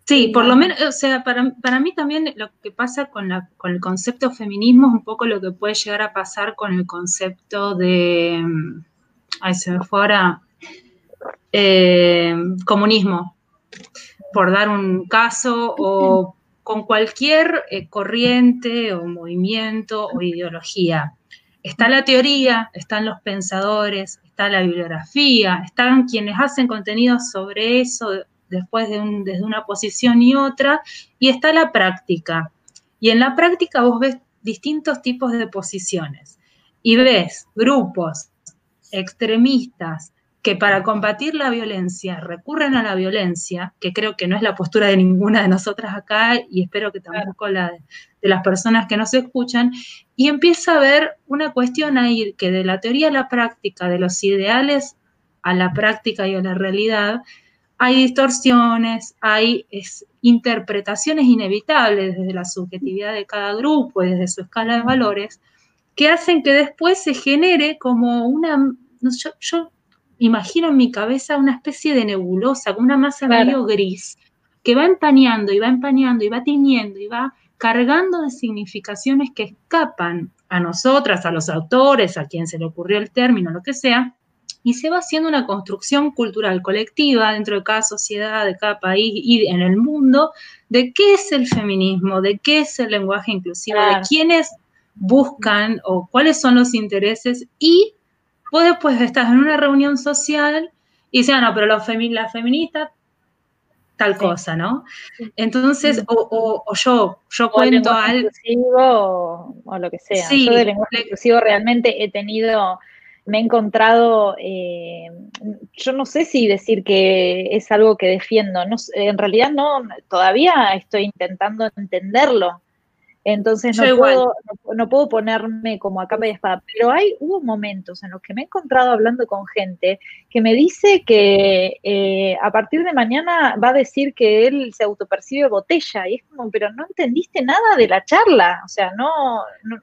Sí, por lo menos, o sea, para, para, mí también lo que pasa con, la, con el concepto feminismo es un poco lo que puede llegar a pasar con el concepto de, mm, ay, se me fue ahora, eh, comunismo, por dar un caso, o con cualquier eh, corriente o movimiento o ideología. Está la teoría, están los pensadores, está la bibliografía, están quienes hacen contenidos sobre eso después de desde una posición y otra, y está la práctica. Y en la práctica vos ves distintos tipos de posiciones y ves grupos extremistas que para combatir la violencia recurren a la violencia, que creo que no es la postura de ninguna de nosotras acá y espero que tampoco la de, de las personas que nos escuchan, y empieza a haber una cuestión ahí que de la teoría a la práctica, de los ideales a la práctica y a la realidad, hay distorsiones, hay interpretaciones inevitables desde la subjetividad de cada grupo y desde su escala de valores, que hacen que después se genere como una, yo, imagino en mi cabeza una especie de nebulosa, una masa medio gris, que va empañando y va empañando y va tiñendo y va cargando de significaciones que escapan a nosotras, a los autores, a quien se le ocurrió el término, lo que sea, y se va haciendo una construcción cultural colectiva dentro de cada sociedad, de cada país y en el mundo, de qué es el feminismo, de qué es el lenguaje inclusivo, de quiénes buscan o cuáles son los intereses y vos después estás en una reunión social y dices, ah, no, pero los femi la feminista tal cosa, ¿no? Entonces, o, yo, yo cuento algo. Inclusivo, o, lo que sea. yo de lenguaje inclusivo realmente he tenido me he encontrado, eh, yo no sé si decir que es algo que defiendo, no, en realidad no, todavía estoy intentando entenderlo, entonces no puedo, no, puedo, ponerme como a capa y espada, pero hay, hubo momentos en los que me he encontrado hablando con gente que me dice que eh, a partir de mañana va a decir que él se autopercibe botella, y es como, pero no entendiste nada de la charla, o sea, no, no,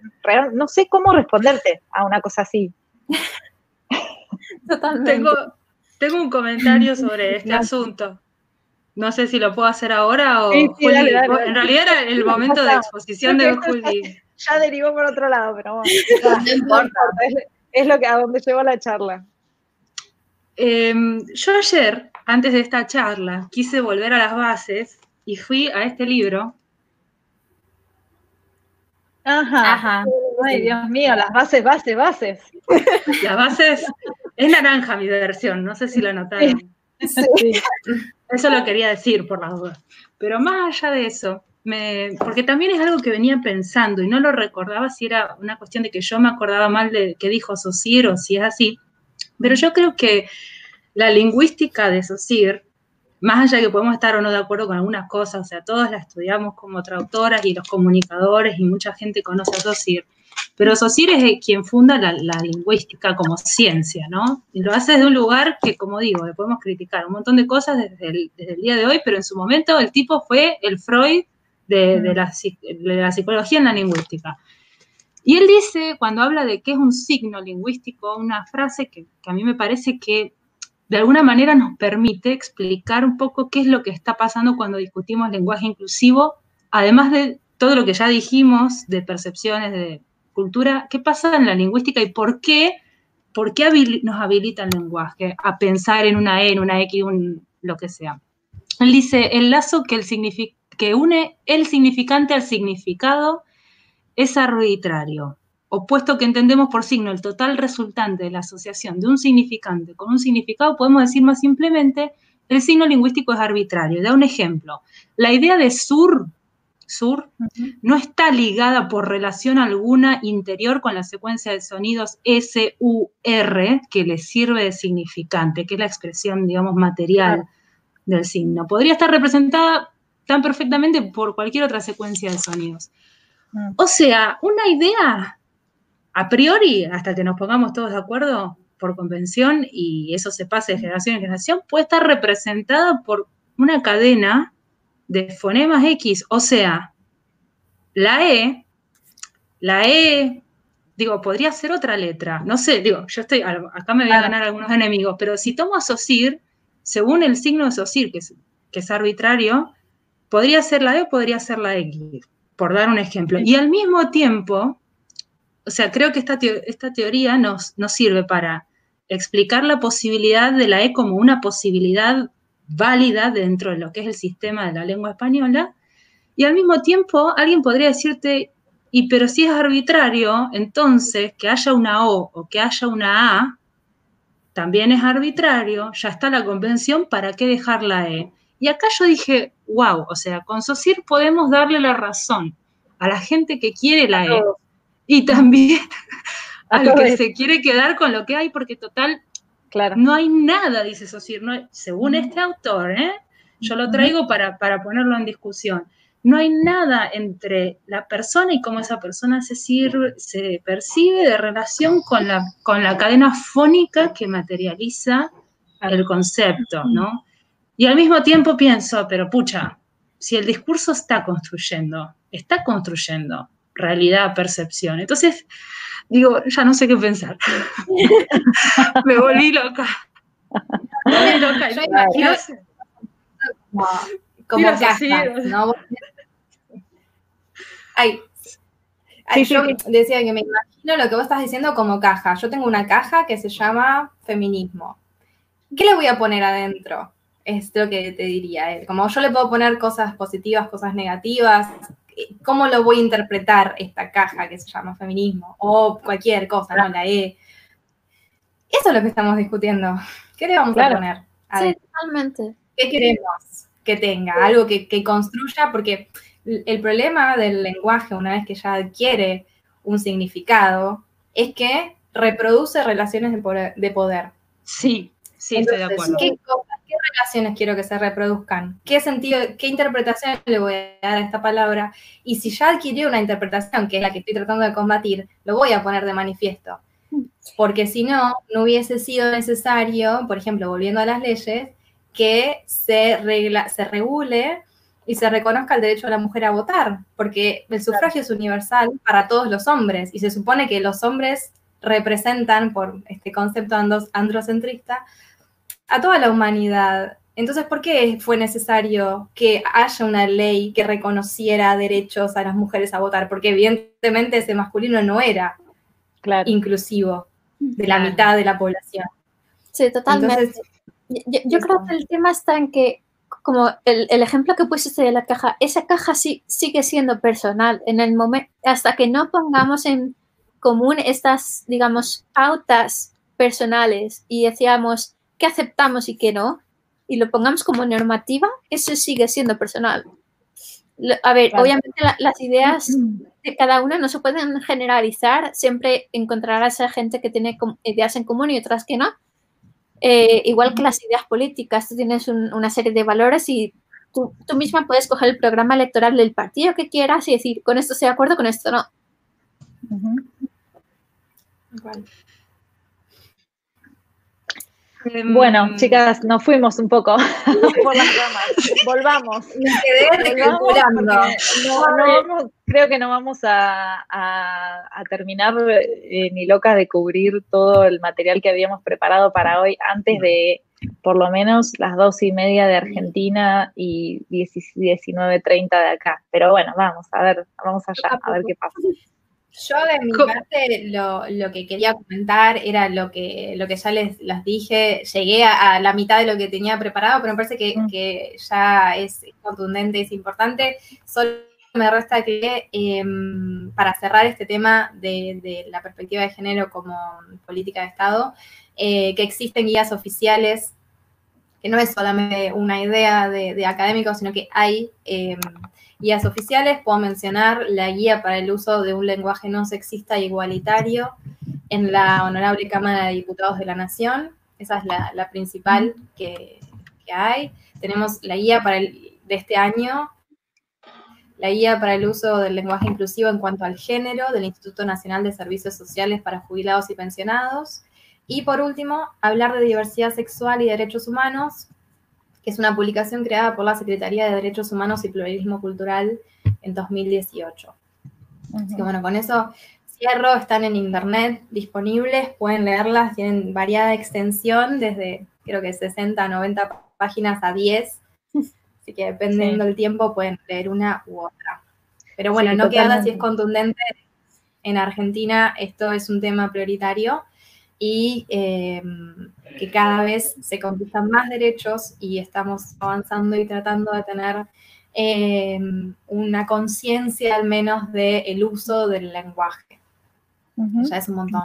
no sé cómo responderte a una cosa así. Totalmente. Tengo, tengo un comentario sobre este asunto. No sé si lo puedo hacer ahora o en realidad era el momento de exposición de Juli. Ya, derivó por otro lado, pero bueno, no importa. Es, lo que a donde llevó la charla. Em, yo ayer, antes de esta charla, quise volver a las bases y fui a este libro. Ajá. Ajá. Ay, Dios mío, las bases, bases, bases. Las bases, es naranja mi versión, no sé si lo notaron. Eso lo quería decir por las dudas. Pero más allá de eso, me, porque también es algo que venía pensando y no lo recordaba si era una cuestión de que yo me acordaba mal de que dijo Sosir o si es así, pero yo creo que la lingüística de Sosir más allá de que podemos estar o no de acuerdo con algunas cosas, o sea, todos la estudiamos como traductoras y los comunicadores y mucha gente conoce a Saussure, pero Saussure es quien funda la, lingüística como ciencia, ¿no? Y lo hace desde un lugar que, como digo, le podemos criticar un montón de cosas desde el, día de hoy, pero en su momento el tipo fue el Freud de, la, de la psicología en la lingüística. Y él dice, cuando habla de qué es un signo lingüístico, una frase que, a mí me parece que de alguna manera nos permite explicar un poco qué es lo que está pasando cuando discutimos lenguaje inclusivo, además de todo lo que ya dijimos de percepciones, de cultura, qué pasa en la lingüística y por qué, por qué nos habilita el lenguaje a pensar en una E, en una X, un, lo que sea. Él dice, el lazo que, el que une el significante al significado es arbitrario, opuesto que entendemos por signo el total resultante de la asociación de un significante con un significado, podemos decir más simplemente, el signo lingüístico es arbitrario. Da un ejemplo. La idea de sur, sur, no está ligada por relación alguna interior con la secuencia de sonidos S-U-R, que le sirve de significante, que es la expresión, digamos, material del signo. Podría estar representada tan perfectamente por cualquier otra secuencia de sonidos. Mm. O sea, una idea a priori, hasta que nos pongamos todos de acuerdo por convención y eso se pase de generación en generación, puede estar representada por una cadena de fonemas X. O sea, la E, la E, digo, podría ser otra letra. No sé, digo, yo estoy, acá me voy a ganar algunos enemigos, pero si tomo a SOSIR, según el signo de SOSIR, que es, que es arbitrario, podría ser la E o podría ser la X por dar un ejemplo. Y al mismo tiempo, o sea, creo que esta, esta teoría nos, nos sirve para explicar la posibilidad de la E como una posibilidad válida dentro de lo que es el sistema de la lengua española, y al mismo tiempo alguien podría decirte, y pero si es arbitrario, entonces que haya una O o que haya una A, también es arbitrario, ya está la convención, ¿para qué dejar la E? Y acá yo dije, wow, o sea, con SOSIR podemos darle la razón a la gente que quiere la E y también al que se quiere quedar con lo que hay, porque total, claro. no hay nada, dice SOSIR, no según este autor, ¿eh? yo lo traigo para, para ponerlo en discusión. No hay nada entre la persona y cómo esa persona se, sirve, se percibe de relación con la, con la cadena fónica que materializa el concepto, ¿no? Y al mismo tiempo pienso, pero pucha, si el discurso está construyendo, está construyendo realidad, percepción. Entonces, digo, ya no sé qué pensar. Me volví loca. Me volví loca. Yo imagino, como, cajas, ¿no? Ay, yo decía que me imagino lo que vos estás diciendo como caja. Yo tengo una caja que se llama feminismo. ¿Qué le voy a poner adentro? es lo que te diría. Como yo le puedo poner cosas positivas, cosas negativas, ¿cómo lo voy a interpretar esta caja que se llama feminismo? O cualquier cosa, ¿no? La E. Eso es lo que estamos discutiendo. ¿Qué le vamos a poner? sí, totalmente. ¿Qué queremos que tenga? Algo que, construya, porque el problema del lenguaje, una vez que ya adquiere un significado, es que reproduce relaciones de poder. Sí, sí, estoy de acuerdo. ¿qué, relaciones quiero que se reproduzcan? ¿Qué sentido, qué interpretación le voy a dar a esta palabra? Y si ya adquirió una interpretación, que es la que estoy tratando de combatir, lo voy a poner de manifiesto. Porque si no, no hubiese sido necesario, por ejemplo, volviendo a las leyes, que se, regla, se regule y se reconozca el derecho de la mujer a votar, porque el sufragio es universal para todos los hombres y se supone que los hombres representan, por este concepto androcentrista, a toda la humanidad. Entonces, ¿por qué fue necesario que haya una ley que reconociera derechos a las mujeres a votar? Porque evidentemente ese masculino no era inclusivo de la mitad de la población. Sí, totalmente. yo, creo que el tema está en que, como el, ejemplo que pusiste de la caja, esa caja sí, sigue siendo personal en el momento, hasta que no pongamos en común estas, digamos, pautas personales y decíamos, que aceptamos y que no, y lo pongamos como normativa, eso sigue siendo personal. A ver, obviamente las ideas de cada uno no se pueden generalizar, siempre encontrarás a gente que tiene ideas en común y otras que no, Eh, igual que las ideas políticas, tú tienes una serie de valores y tú, misma puedes coger el programa electoral del partido que quieras y decir, con esto estoy de acuerdo, con esto no. Bueno, chicas, nos fuimos un poco por las ramas. Volvamos. Me quedé no, creo que no vamos a, terminar eh, ni locas de cubrir todo el material que habíamos preparado para hoy antes de por lo menos las dos y media de Argentina y 19.30 de acá. Pero bueno, vamos a ver, vamos allá, a ver qué pasa. Yo de mi parte lo, que quería comentar era lo que, lo que ya les, dije, llegué a, la mitad de lo que tenía preparado, pero me parece que, mm. ya es contundente, es importante. Solo me resta que em, para cerrar este tema de, la perspectiva de género como política de Estado, eh, que existen guías oficiales, que no es solamente una idea de, académicos, sino que hay... Em, guías oficiales, puedo mencionar la guía para el uso de un lenguaje no sexista e igualitario en la Honorable Cámara de Diputados de la Nación. Esa es la, principal que, hay. Tenemos la guía para el, de este año, la guía para el uso del lenguaje inclusivo en cuanto al género del Instituto Nacional de Servicios Sociales para Jubilados y Pensionados. Y por último, hablar de diversidad sexual y derechos humanos, que es una publicación creada por la Secretaría de Derechos Humanos y Pluralismo Cultural en 2018. Así que bueno, con eso cierro, están en internet disponibles, pueden leerlas, tienen variada extensión, desde creo que 60 a 90 páginas a 10, así que dependiendo del tiempo pueden leer una u otra. Pero bueno, no queda si es contundente. En Argentina esto es un tema prioritario y em, que cada vez se conquistan más derechos y estamos avanzando y tratando de tener em, una conciencia al menos del uso del lenguaje. Ya es un montón.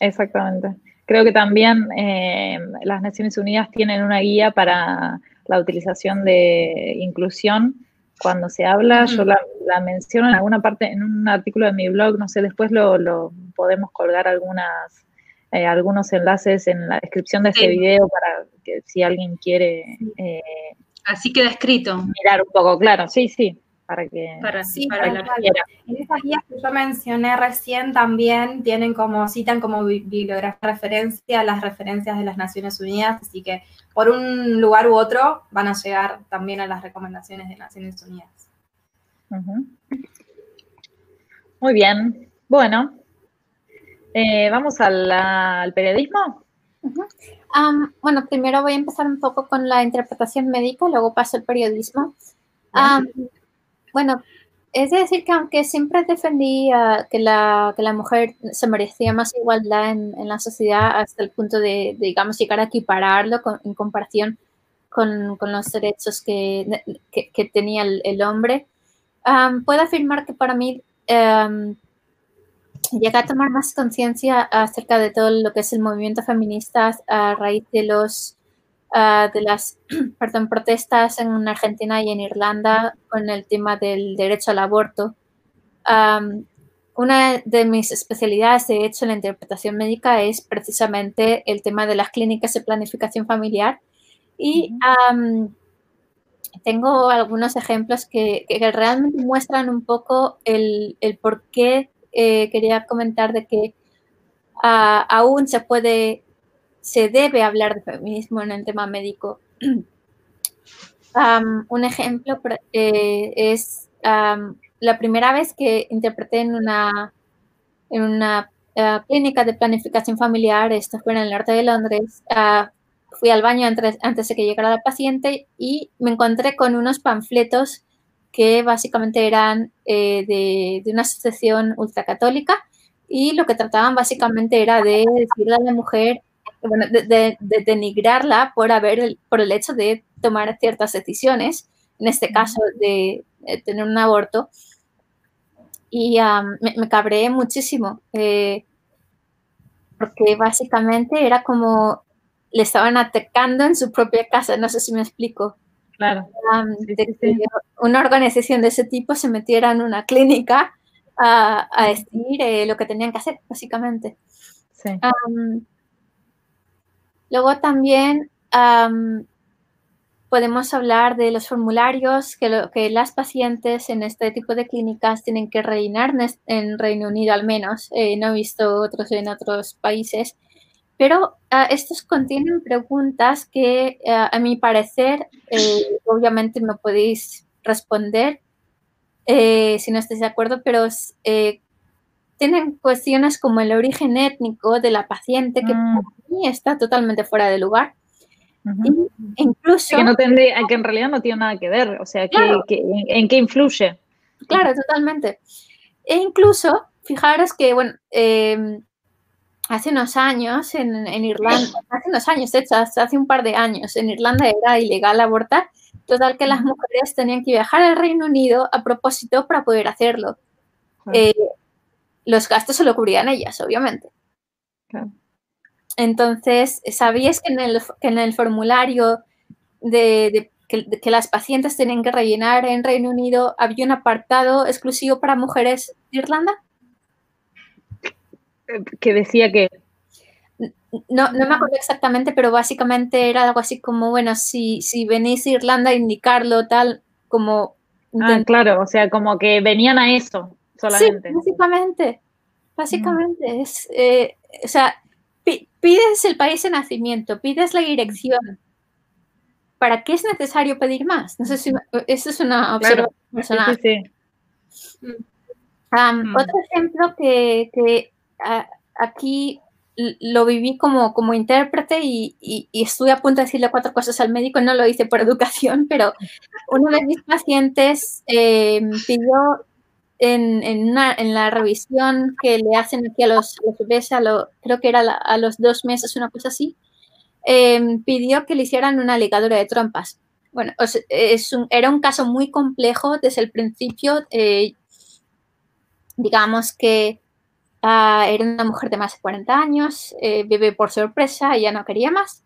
Exactamente. Creo que también em, las Naciones Unidas tienen una guía para la utilización de inclusión. Cuando se habla, yo la, menciono en alguna parte, en un artículo de mi blog, no sé, después lo, lo podemos colgar algunas eh, algunos enlaces en la descripción de este video para que si alguien quiere... Eh, Así queda escrito. Mirar un poco, claro, sí, sí, para que... Para, sí, para, En esas guías que yo mencioné recién también tienen como, citan como bibliografía referencia las referencias de las Naciones Unidas, así que por un lugar u otro van a llegar también a las recomendaciones de Naciones Unidas. Muy bien. Bueno, eh, Vamos al, periodismo. bueno, primero voy a empezar un poco con la interpretación médica, luego paso al periodismo. bueno, es decir que aunque siempre defendí que, la, que la mujer se merecía más igualdad en, la sociedad hasta el punto de, digamos, llegar a equipararlo en comparación con, los derechos que, que, tenía el, hombre, puedo afirmar que para mí llega a tomar más conciencia acerca de todo lo que es el movimiento feminista a raíz de los ah, de las perdón, protestas en Argentina y en Irlanda con el tema del derecho al aborto. una de mis especialidades, de hecho, en la interpretación médica es precisamente el tema de las clínicas de planificación familiar y tengo algunos ejemplos que, realmente muestran un poco el, el por qué eh, quería comentar de que ah, aún se puede, se debe hablar de feminismo en el tema médico. un ejemplo eh, es la primera vez que interpreté en una, en una ah, clínica de planificación familiar, esto fue en el norte de Londres, ah, fui al baño antes, antes, de que llegara la paciente y me encontré con unos panfletos que básicamente eran eh, de, una asociación ultracatólica y lo que trataban básicamente era de decirle a la mujer, bueno, de, denigrarla por, haber el, por el hecho de tomar ciertas decisiones, en este caso de, tener un aborto. Y me, me, cabreé muchísimo, eh, porque básicamente era como le estaban atacando en su propia casa, no sé si me explico. Claro. una organización de ese tipo se metiera en una clínica a, decir eh, lo que tenían que hacer, básicamente. Sí. Luego también podemos hablar de los formularios que, que, las pacientes en este tipo de clínicas tienen que rellenar en Reino Unido al menos. Eh, no he visto otros en otros países. Pero ah, estos contienen preguntas que ah, a mi parecer eh, obviamente no podéis responder eh, si no estáis de acuerdo, pero tienen cuestiones como el origen étnico de la paciente que mm. para mí está totalmente fuera de lugar incluso... Que, no tendría, que en realidad no tiene nada que ver, o sea, que, en, qué influye? Claro, totalmente. E incluso, fijaros que, bueno, em, hace unos años en, Irlanda, hace unos años, de hecho, hace un par de años, en Irlanda era ilegal abortar, total que las mujeres tenían que viajar al Reino Unido a propósito para poder hacerlo. Eh, los gastos se lo cubrían ellas, obviamente. Entonces, ¿sabías que en el, formulario de, que, las pacientes tienen que rellenar en Reino Unido había un apartado exclusivo para mujeres de Irlanda? Que decía que... No, no me acuerdo exactamente, pero básicamente era algo así como, bueno, si, si venís a Irlanda, indicarlo tal, como... Ah, claro, o sea, como que venían a eso solamente. Sí, básicamente, básicamente, es, eh, o sea, pides el país de nacimiento, pides la dirección. ¿Para qué es necesario pedir más? No sé si eso es una observación personal. Mm. Otro ejemplo que, aquí lo viví como, como intérprete y, y, estuve a punto de decirle cuatro cosas al médico, no lo hice por educación, pero uno de mis pacientes eh, pidió en, en, la revisión que le hacen aquí a los, bebés, a lo, creo que era a los dos meses, una cosa así, em, pidió que le hicieran una ligadura de trompas. Bueno, es era un caso muy complejo desde el principio. Eh, digamos que ah, era una mujer de más de 40 años, eh, bebé por sorpresa, ella no quería más.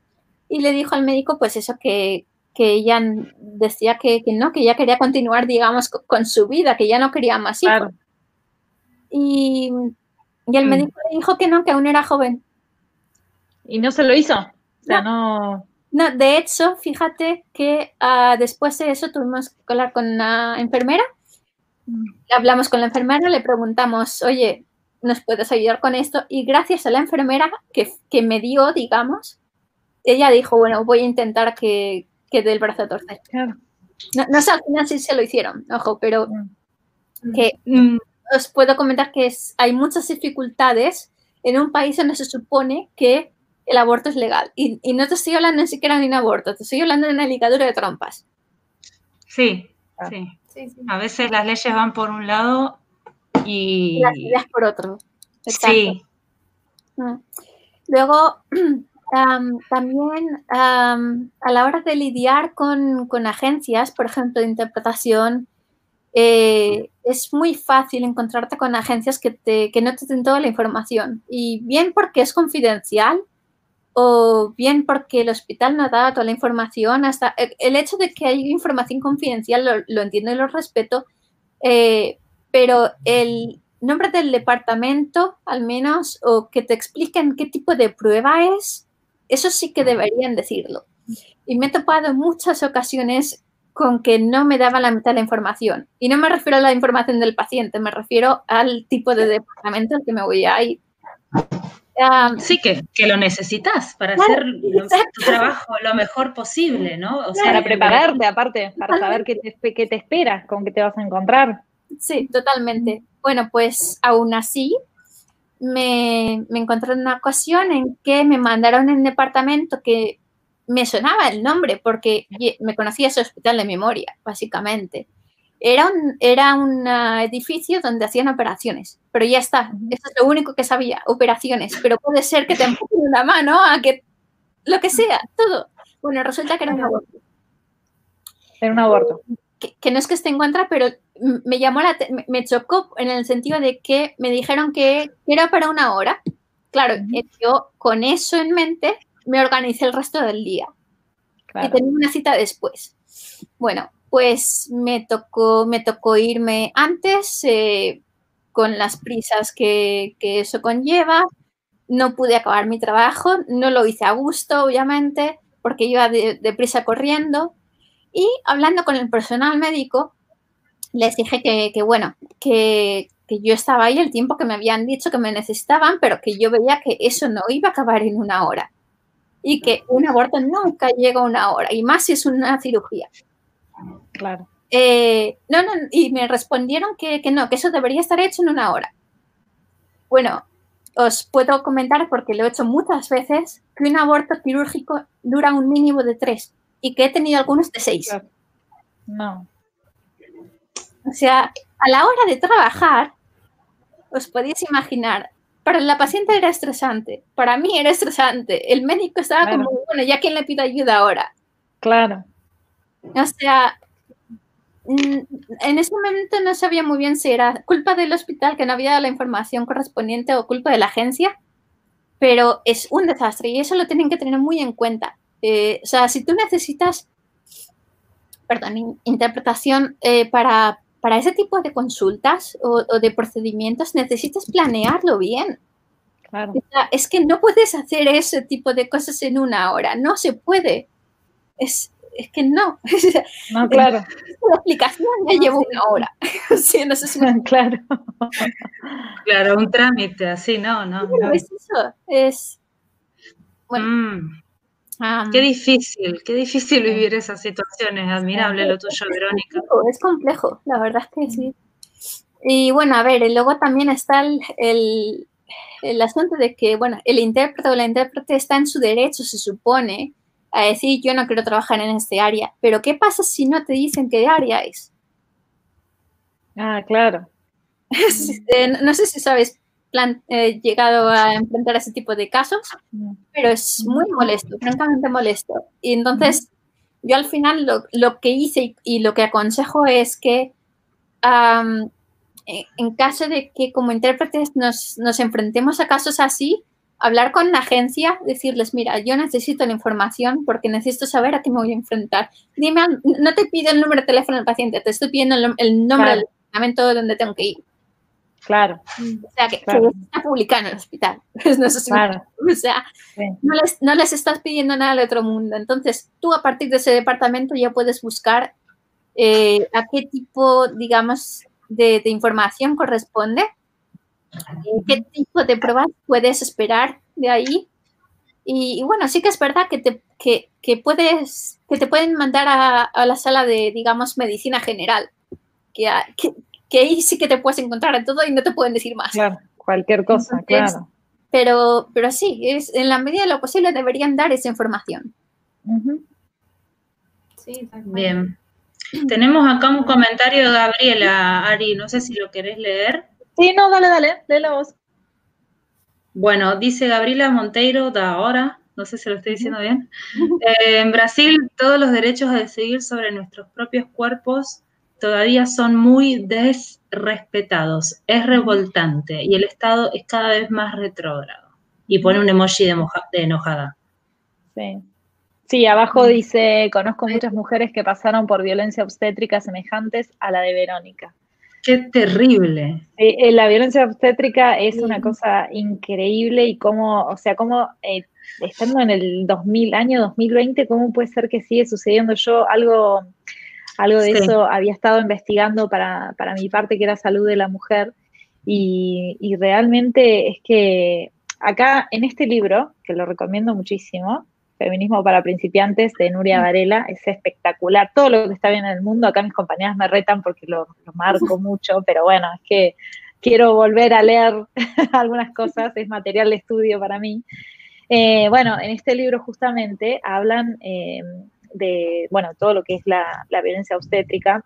Y le dijo al médico, pues eso, que, que ella decía que, no, que ella quería continuar, digamos, con, su vida, que ya no quería más hijos. Y, el mm. médico le dijo que no, que aún era joven. ¿Y no se lo hizo? O sea, no... no... de hecho, fíjate que ah, después de eso tuvimos que hablar con una enfermera. Mm. Hablamos con la enfermera, le preguntamos, oye, ¿nos puedes ayudar con esto? Y gracias a la enfermera que, que me dio, digamos, ella dijo, bueno, voy a intentar que, que del brazo a torcer. No, no, sé al final si se lo hicieron, ojo, pero mm. que mm, os puedo comentar que es, hay muchas dificultades en un país donde se supone que el aborto es legal. Y, no te estoy hablando ni siquiera de un aborto, te estoy hablando de una ligadura de trompas. Sí, ah. sí. A veces las leyes van por un lado y... las ideas por otro. Sí. Mm. Luego, también a la hora de lidiar con, agencias, por ejemplo, de interpretación, eh, es muy fácil encontrarte con agencias que, te, que no te den toda la información. Y bien porque es confidencial o bien porque el hospital no da toda la información. Hasta el, hecho de que hay información confidencial lo, entiendo y lo respeto, eh, pero el nombre del departamento, al menos, o que te expliquen qué tipo de prueba es, eso sí que deberían decirlo. Y me he topado en muchas ocasiones con que no me daban la mitad de la información. Y no me refiero a la información del paciente, me refiero al tipo de departamento al que me voy a ir. sí, que, lo necesitas para hacer tu trabajo lo mejor posible, ¿no? O sea, para prepararte, aparte, para saber qué te, qué te esperas, con qué te vas a encontrar. Sí, totalmente. Bueno, pues aún así, me, encontré en una ocasión en que me mandaron en un departamento que me sonaba el nombre porque me conocía ese hospital de memoria, básicamente. Era un, era un edificio donde hacían operaciones, pero ya está, eso es lo único que sabía, operaciones, pero puede ser que te empujen una mano a que lo que sea, todo. Bueno, resulta que era un aborto. Era un aborto que, no es que esté en contra, pero me llamó la, me chocó en el sentido de que me dijeron que era para una hora. Claro, yo con eso en mente me organicé el resto del día. Y tenía una cita después. Bueno, pues me tocó, me tocó irme antes eh, con las prisas que, que, eso conlleva. no pude acabar mi trabajo, no lo hice a gusto, obviamente, porque iba deprisa corriendo. Y hablando con el personal médico, les dije que, bueno, que, que, yo estaba ahí el tiempo que me habían dicho que me necesitaban, pero que yo veía que eso no iba a acabar en una hora. Y que un aborto nunca llega a una hora, y más si es una cirugía. Claro. Eh, no, no, y me respondieron que, que no, que eso debería estar hecho en una hora. Bueno, os puedo comentar, porque lo he hecho muchas veces, que un aborto quirúrgico dura un mínimo de tres y que he tenido algunos de seis. No. O sea, a la hora de trabajar, os podéis imaginar, para la paciente era estresante, para mí era estresante, el médico estaba como, bueno, ya quién le pide ayuda ahora. Claro. O sea, Mm, en ese momento no sabía muy bien si era culpa del hospital que no había la información correspondiente o culpa de la agencia, pero es un desastre y eso lo tienen que tener muy en cuenta. Eh, o sea, si tú necesitas, perdón, interpretación eh, para, para ese tipo de consultas o, de procedimientos, necesitas planearlo bien. Claro. es que no puedes hacer ese tipo de cosas en una hora, no se puede. Es, es que no. No, claro. La aplicación ya lleva una hora. sí, no sé si Claro. Claro, un trámite así, no, no. Es eso, es... Bueno. Mm. Qué difícil, qué difícil vivir esas situaciones. Admirable lo tuyo, Verónica. Es complejo, la verdad es que sí. Y bueno, a ver, y luego también está el, el, el asunto de que, bueno, el intérprete o la intérprete está en su derecho, se supone, a decir, yo no quiero trabajar en este área, pero ¿qué pasa si no te dicen qué área es? Ah, claro. Este, no sé si sabes, plan, eh, llegado a enfrentar ese tipo de casos, pero es muy molesto, francamente molesto. Y entonces, yo al final lo, que hice y, lo que aconsejo es que en caso de que como intérpretes nos, nos enfrentemos a casos así, hablar con la agencia, decirles, mira, yo necesito la información porque necesito saber a qué me voy a enfrentar. Dime, no te pido el número de teléfono del paciente, te estoy pidiendo el, nombre del departamento donde tengo que ir. Claro. O sea, que, está publicado en el hospital. no sé claro. O sea, no, les, no, les, estás pidiendo nada al otro mundo. Entonces, tú a partir de ese departamento ya puedes buscar eh, a qué tipo, digamos, de, de información corresponde qué tipo de pruebas puedes esperar de ahí. Y, bueno, sí que es verdad que te, que, puedes, que te pueden mandar a, la sala de, digamos, medicina general, que, que, ahí sí que te puedes encontrar en todo y no te pueden decir más. Claro, cualquier cosa, claro. Pero, pero sí, es, en la medida de lo posible deberían dar esa información. Sí, Bien. Tenemos acá un comentario de Gabriela, Ari, no sé si lo querés leer. Sí, no, dale, dale, lee la voz. Bueno, dice Gabriela Monteiro da ahora, no sé si lo estoy diciendo bien. Eh, en Brasil, todos los derechos a decidir sobre nuestros propios cuerpos todavía son muy desrespetados. Es revoltante y el Estado es cada vez más retrógrado. Y pone un emoji de, de enojada. Sí. Sí, abajo dice, conozco muchas mujeres que pasaron por violencia obstétrica semejantes a la de Verónica. Qué terrible. Eh, la violencia obstétrica es una cosa increíble y cómo, o sea, cómo eh, estando en el 2000, año 2020, cómo puede ser que sigue sucediendo. Yo algo, algo de eso había estado investigando para, para, mi parte, que era salud de la mujer, y, y realmente es que acá en este libro, que lo recomiendo muchísimo, Feminismo para principiantes de Nuria mm. Varela es espectacular. Todo lo que está bien en el mundo, acá mis compañeras me retan porque lo, marco mucho, pero bueno, es que quiero volver a leer algunas cosas, es material de estudio para mí. Eh, bueno, en este libro justamente hablan eh, de, bueno, todo lo que es la, violencia obstétrica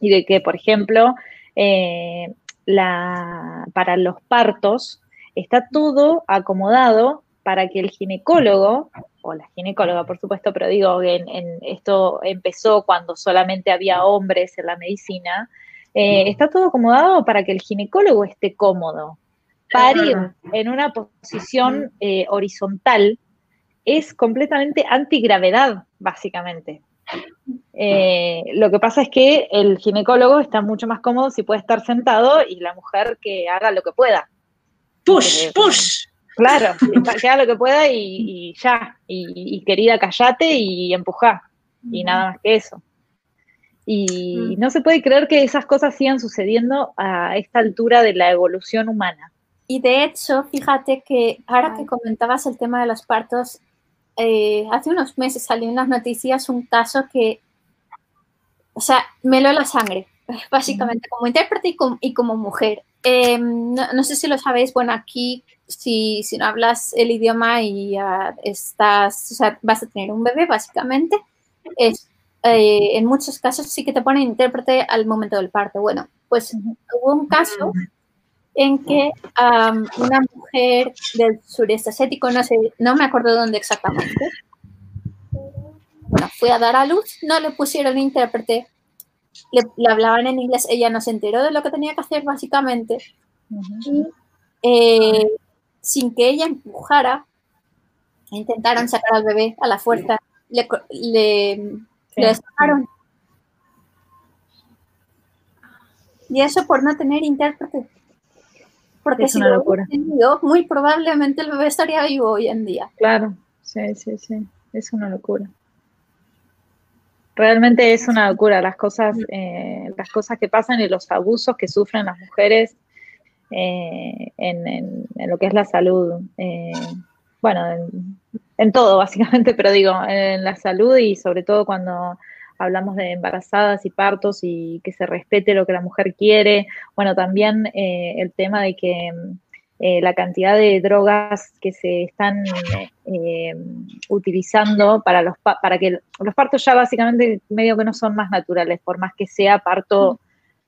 y de que, por ejemplo, eh, la, para los partos está todo acomodado para que el ginecólogo, o la ginecóloga por supuesto, pero digo, en, esto empezó cuando solamente había hombres en la medicina, eh, está todo acomodado para que el ginecólogo esté cómodo. Parir en una posición eh, horizontal es completamente antigravedad, básicamente. Eh, lo que pasa es que el ginecólogo está mucho más cómodo si puede estar sentado y la mujer que haga lo que pueda. Push, push. Claro, que haga lo que pueda y, ya. Y, querida, callate y empujá. Y nada más que eso. Y no se puede creer que esas cosas sigan sucediendo a esta altura de la evolución humana. Y de hecho, fíjate que ahora que comentabas el tema de los partos, eh, hace unos meses salió en las noticias un caso que, o sea, me lo la sangre, básicamente, como intérprete y como, mujer. Em, no, sé si lo sabéis, bueno, aquí si, si no hablas el idioma y estás, o sea, vas a tener un bebé, básicamente, es, eh, en muchos casos sí que te ponen intérprete al momento del parto. Bueno, pues hubo un caso en que una mujer del sureste asiático, no sé, no me acuerdo dónde exactamente, bueno, fue a dar a luz, no le pusieron intérprete, le, hablaban en inglés, ella no se enteró de lo que tenía que hacer básicamente, y eh, sin que ella empujara, intentaron sacar al bebé a la fuerza, le, le, le sacaron. Y eso por no tener intérprete. Porque es si una lo locura. Tenido, muy probablemente el bebé estaría vivo hoy en día. Claro, sí, sí, sí. Es una locura. Realmente es una locura las cosas, eh, las cosas que pasan y los abusos que sufren las mujeres eh, en, lo que es la salud. Eh, bueno, en, todo básicamente, pero digo, en la salud y sobre todo cuando hablamos de embarazadas y partos y que se respete lo que la mujer quiere. Bueno, también eh, el tema de que eh, la cantidad de drogas que se están eh, utilizando para, los, para que los partos ya básicamente medio que no son más naturales, por más que sea parto,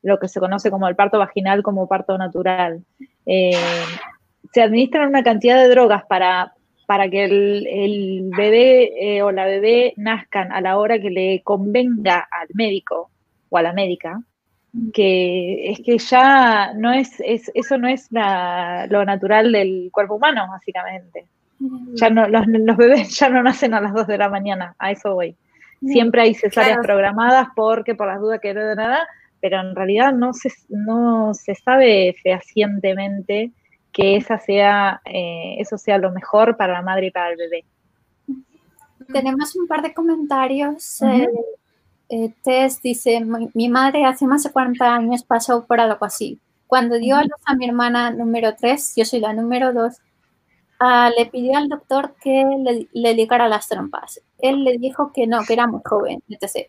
lo que se conoce como el parto vaginal como parto natural. se administran una cantidad de drogas para para que el, bebé eh, o la bebé nazcan a la hora que le convenga al médico o a la médica, que es que ya no es, eso no es lo natural del cuerpo humano, básicamente. Ya no, los, bebés ya no nacen a las 2 de la mañana, a eso voy. Siempre hay cesáreas programadas porque por las dudas que no de nada, pero en realidad no se, no se sabe fehacientemente que esa sea, eh, eso sea lo mejor para la madre y para el bebé. Tenemos un par de comentarios. Uh Tess dice, mi madre hace más de 40 años pasó por algo así. Cuando dio a luz a mi hermana número 3, yo soy la número 2, Ah, le pidió al doctor que le, le, ligara las trompas. Él le dijo que no, que era muy joven, etc.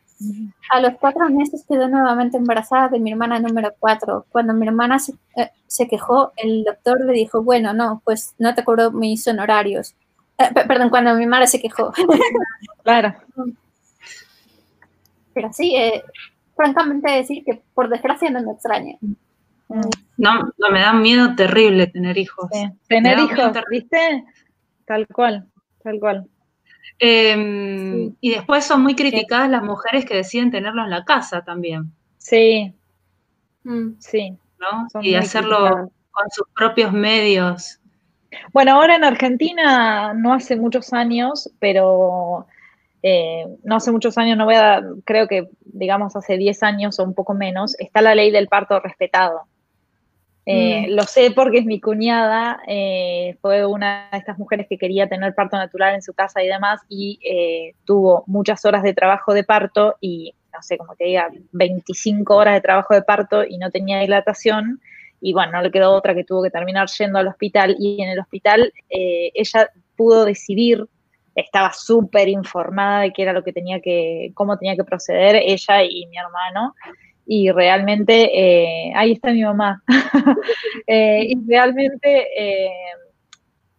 A los cuatro meses quedó nuevamente embarazada de mi hermana número cuatro. Cuando mi hermana se, eh, se quejó, el doctor le dijo, bueno, no, pues no te cobro mis honorarios. Eh, perdón, cuando mi madre se quejó. claro. Pero sí, eh, francamente decir que por desgracia no me extraña. No, no, me da miedo terrible tener hijos. Tener hijos, ¿viste? Tal cual, tal cual. Em, y después son muy criticadas las mujeres que deciden tenerlo en la casa también. Sí. Mm. Sí. y hacerlo con sus propios medios. Bueno, ahora en Argentina no hace muchos años, pero eh, no hace muchos años, no voy a, creo que digamos hace 10 años o un poco menos, está la ley del parto respetado. Eh, mm. Lo sé porque es mi cuñada, eh, fue una de estas mujeres que quería tener parto natural en su casa y demás, y eh, tuvo muchas horas de trabajo de parto y, no sé, como te diga, 25 horas de trabajo de parto y no tenía dilatación, y bueno, no le quedó otra que tuvo que terminar yendo al hospital, y en el hospital ella pudo decidir, estaba súper informada de qué era lo que tenía que, cómo tenía que proceder ella y mi hermano, y realmente, eh, ahí está mi mamá, eh, y realmente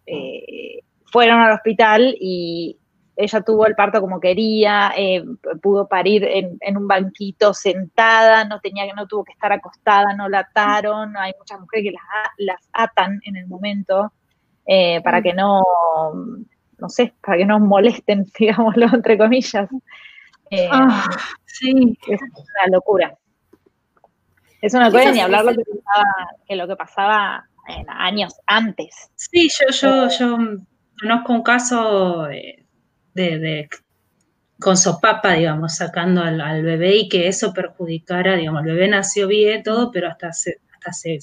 eh, fueron al hospital y ella tuvo el parto como quería, pudo parir en, un banquito sentada, no tenía no tuvo que estar acostada, no la ataron, hay muchas mujeres que las, las atan en el momento para que no, no sé, para que no molesten, digámoslo, entre comillas. Ah, sí. Es una locura. Es una cosa ni hablar lo que, pasaba, que lo que pasaba en años antes. Sí, yo, yo, yo conozco un caso de, de, con sopapa, digamos, sacando al, bebé y que eso perjudicara, digamos, el bebé nació bien, todo, pero hasta se, hasta se,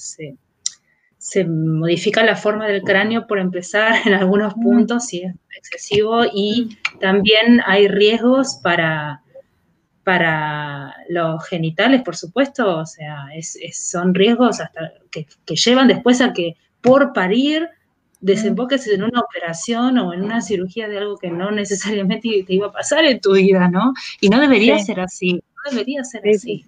se modifica la forma del cráneo por empezar en algunos puntos si es excesivo y también hay riesgos para, para los genitales, por supuesto, o sea, son riesgos hasta que, llevan después a que por parir desemboques en una operación o en una cirugía de algo que no necesariamente te iba a pasar en tu vida, ¿no? Y no debería ser así, no debería ser así.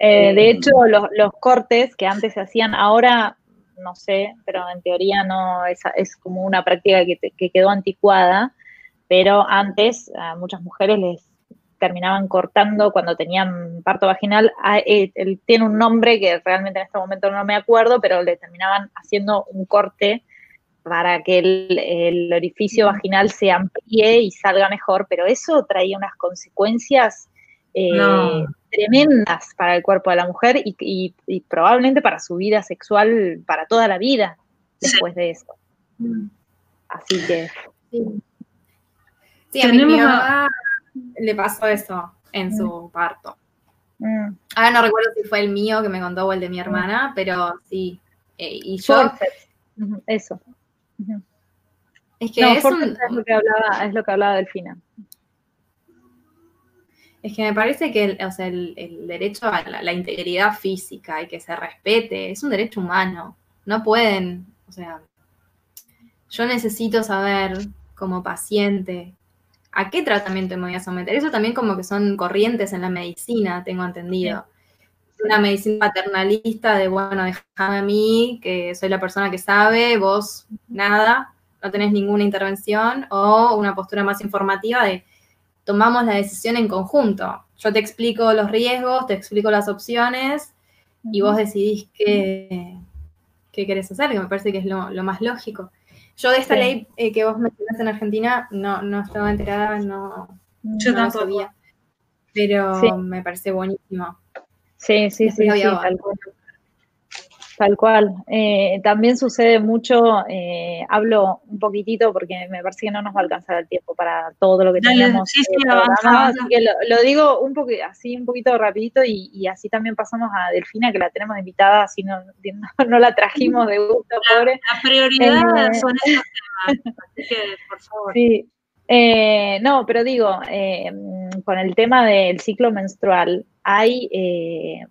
Eh, de hecho, los, los, cortes que antes se hacían, ahora no sé, pero en teoría no es, es como una práctica que, quedó anticuada, pero antes a muchas mujeres les terminaban cortando cuando tenían parto vaginal. Ah, eh, él tiene un nombre que realmente en este momento no me acuerdo, pero le terminaban haciendo un corte para que el, orificio vaginal se amplíe y salga mejor, pero eso traía unas consecuencias eh, tremendas para el cuerpo de la mujer y, probablemente para su vida sexual para toda la vida después de eso. Así que... Sí, a mi mamá le pasó eso en su mm. parto. Mm. Ahora no recuerdo si fue el mío que me contó o el de mi hermana, pero sí. Eh, y yo... Eso. Es que es, lo que hablaba, es lo que hablaba Delfina. Es que me parece que el, derecho a la, integridad física y que se respete es un derecho humano. No pueden, o sea, yo necesito saber como paciente a qué tratamiento me voy a someter. Eso también como que son corrientes en la medicina, tengo entendido. Una medicina paternalista de, bueno, déjame a mí, que soy la persona que sabe, vos nada, no tenés ninguna intervención, o una postura más informativa de tomamos la decisión en conjunto. Yo te explico los riesgos, te explico las opciones y vos decidís qué, qué querés hacer, que me parece que es lo, más lógico. Yo de esta ley eh, que vos mencionaste en Argentina no, no estaba enterada, no, Yo no sabía, pero me parece buenísimo. Sí, sí, sí, sí Tal cual. Eh, también sucede mucho, eh, hablo un poquitito porque me parece que no nos va a alcanzar el tiempo para todo lo que tenemos. Sí, sí, así que lo, digo un poco, así un poquito rapidito y, así también pasamos a Delfina, que la tenemos invitada, así no, no, la trajimos de gusto, pobre. La prioridad eh, son estos temas, así que por favor. Sí. no, pero digo, con el tema del ciclo menstrual, hay,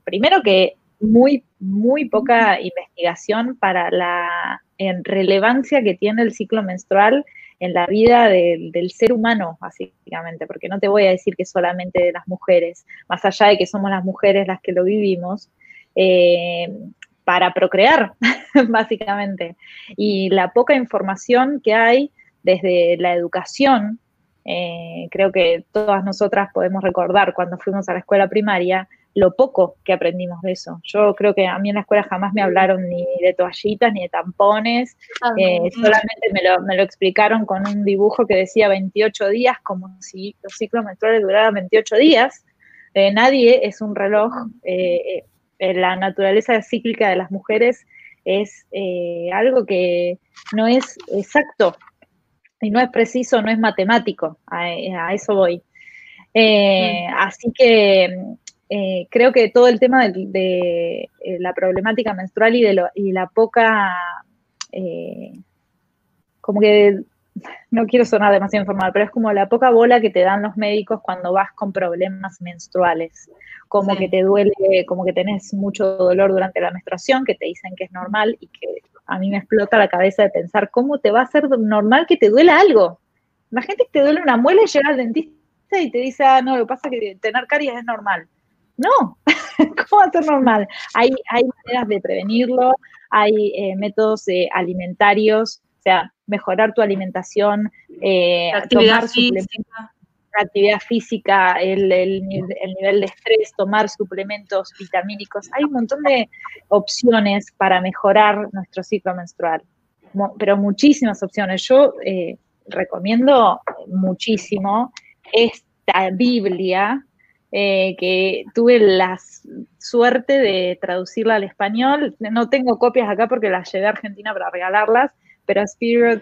primero que muy, muy poca investigación para la relevancia que tiene el ciclo menstrual en la vida del, ser humano, básicamente, porque no te voy a decir que solamente de las mujeres, más allá de que somos las mujeres las que lo vivimos, eh, para procrear, básicamente. Y la poca información que hay desde la educación, eh, creo que todas nosotras podemos recordar cuando fuimos a la escuela primaria, lo poco que aprendimos de eso. Yo creo que a mí en la escuela jamás me hablaron ni de toallitas ni de tampones, ah, eh, solamente me lo, me lo, explicaron con un dibujo que decía 28 días, como si los ciclos menstruales duraran 28 días. Eh, nadie es un reloj, eh, la naturaleza cíclica de las mujeres es algo que no es exacto y no es preciso, no es matemático, a, eso voy. Así que eh, creo que todo el tema de, eh, la problemática menstrual y, de y la poca, eh, como que, no quiero sonar demasiado informal, pero es como la poca bola que te dan los médicos cuando vas con problemas menstruales, como que te duele, como que tenés mucho dolor durante la menstruación, que te dicen que es normal y que a mí me explota la cabeza de pensar, ¿cómo te va a ser normal que te duela algo? Imagínate que te duele una muela y llega al dentista y te dice, ah, no, lo que pasa es que tener caries es normal no, ¿cómo va a ser normal? Hay, hay maneras de prevenirlo, hay eh, métodos eh, alimentarios, o sea, mejorar tu alimentación, eh, actividad física. actividad física, el, nivel de estrés, tomar suplementos vitamínicos. Hay un montón de opciones para mejorar nuestro ciclo menstrual, pero muchísimas opciones. Yo recomiendo muchísimo esta Biblia eh, que tuve la suerte de traducirla al español. No tengo copias acá porque las llevé a Argentina para regalarlas, pero es Period,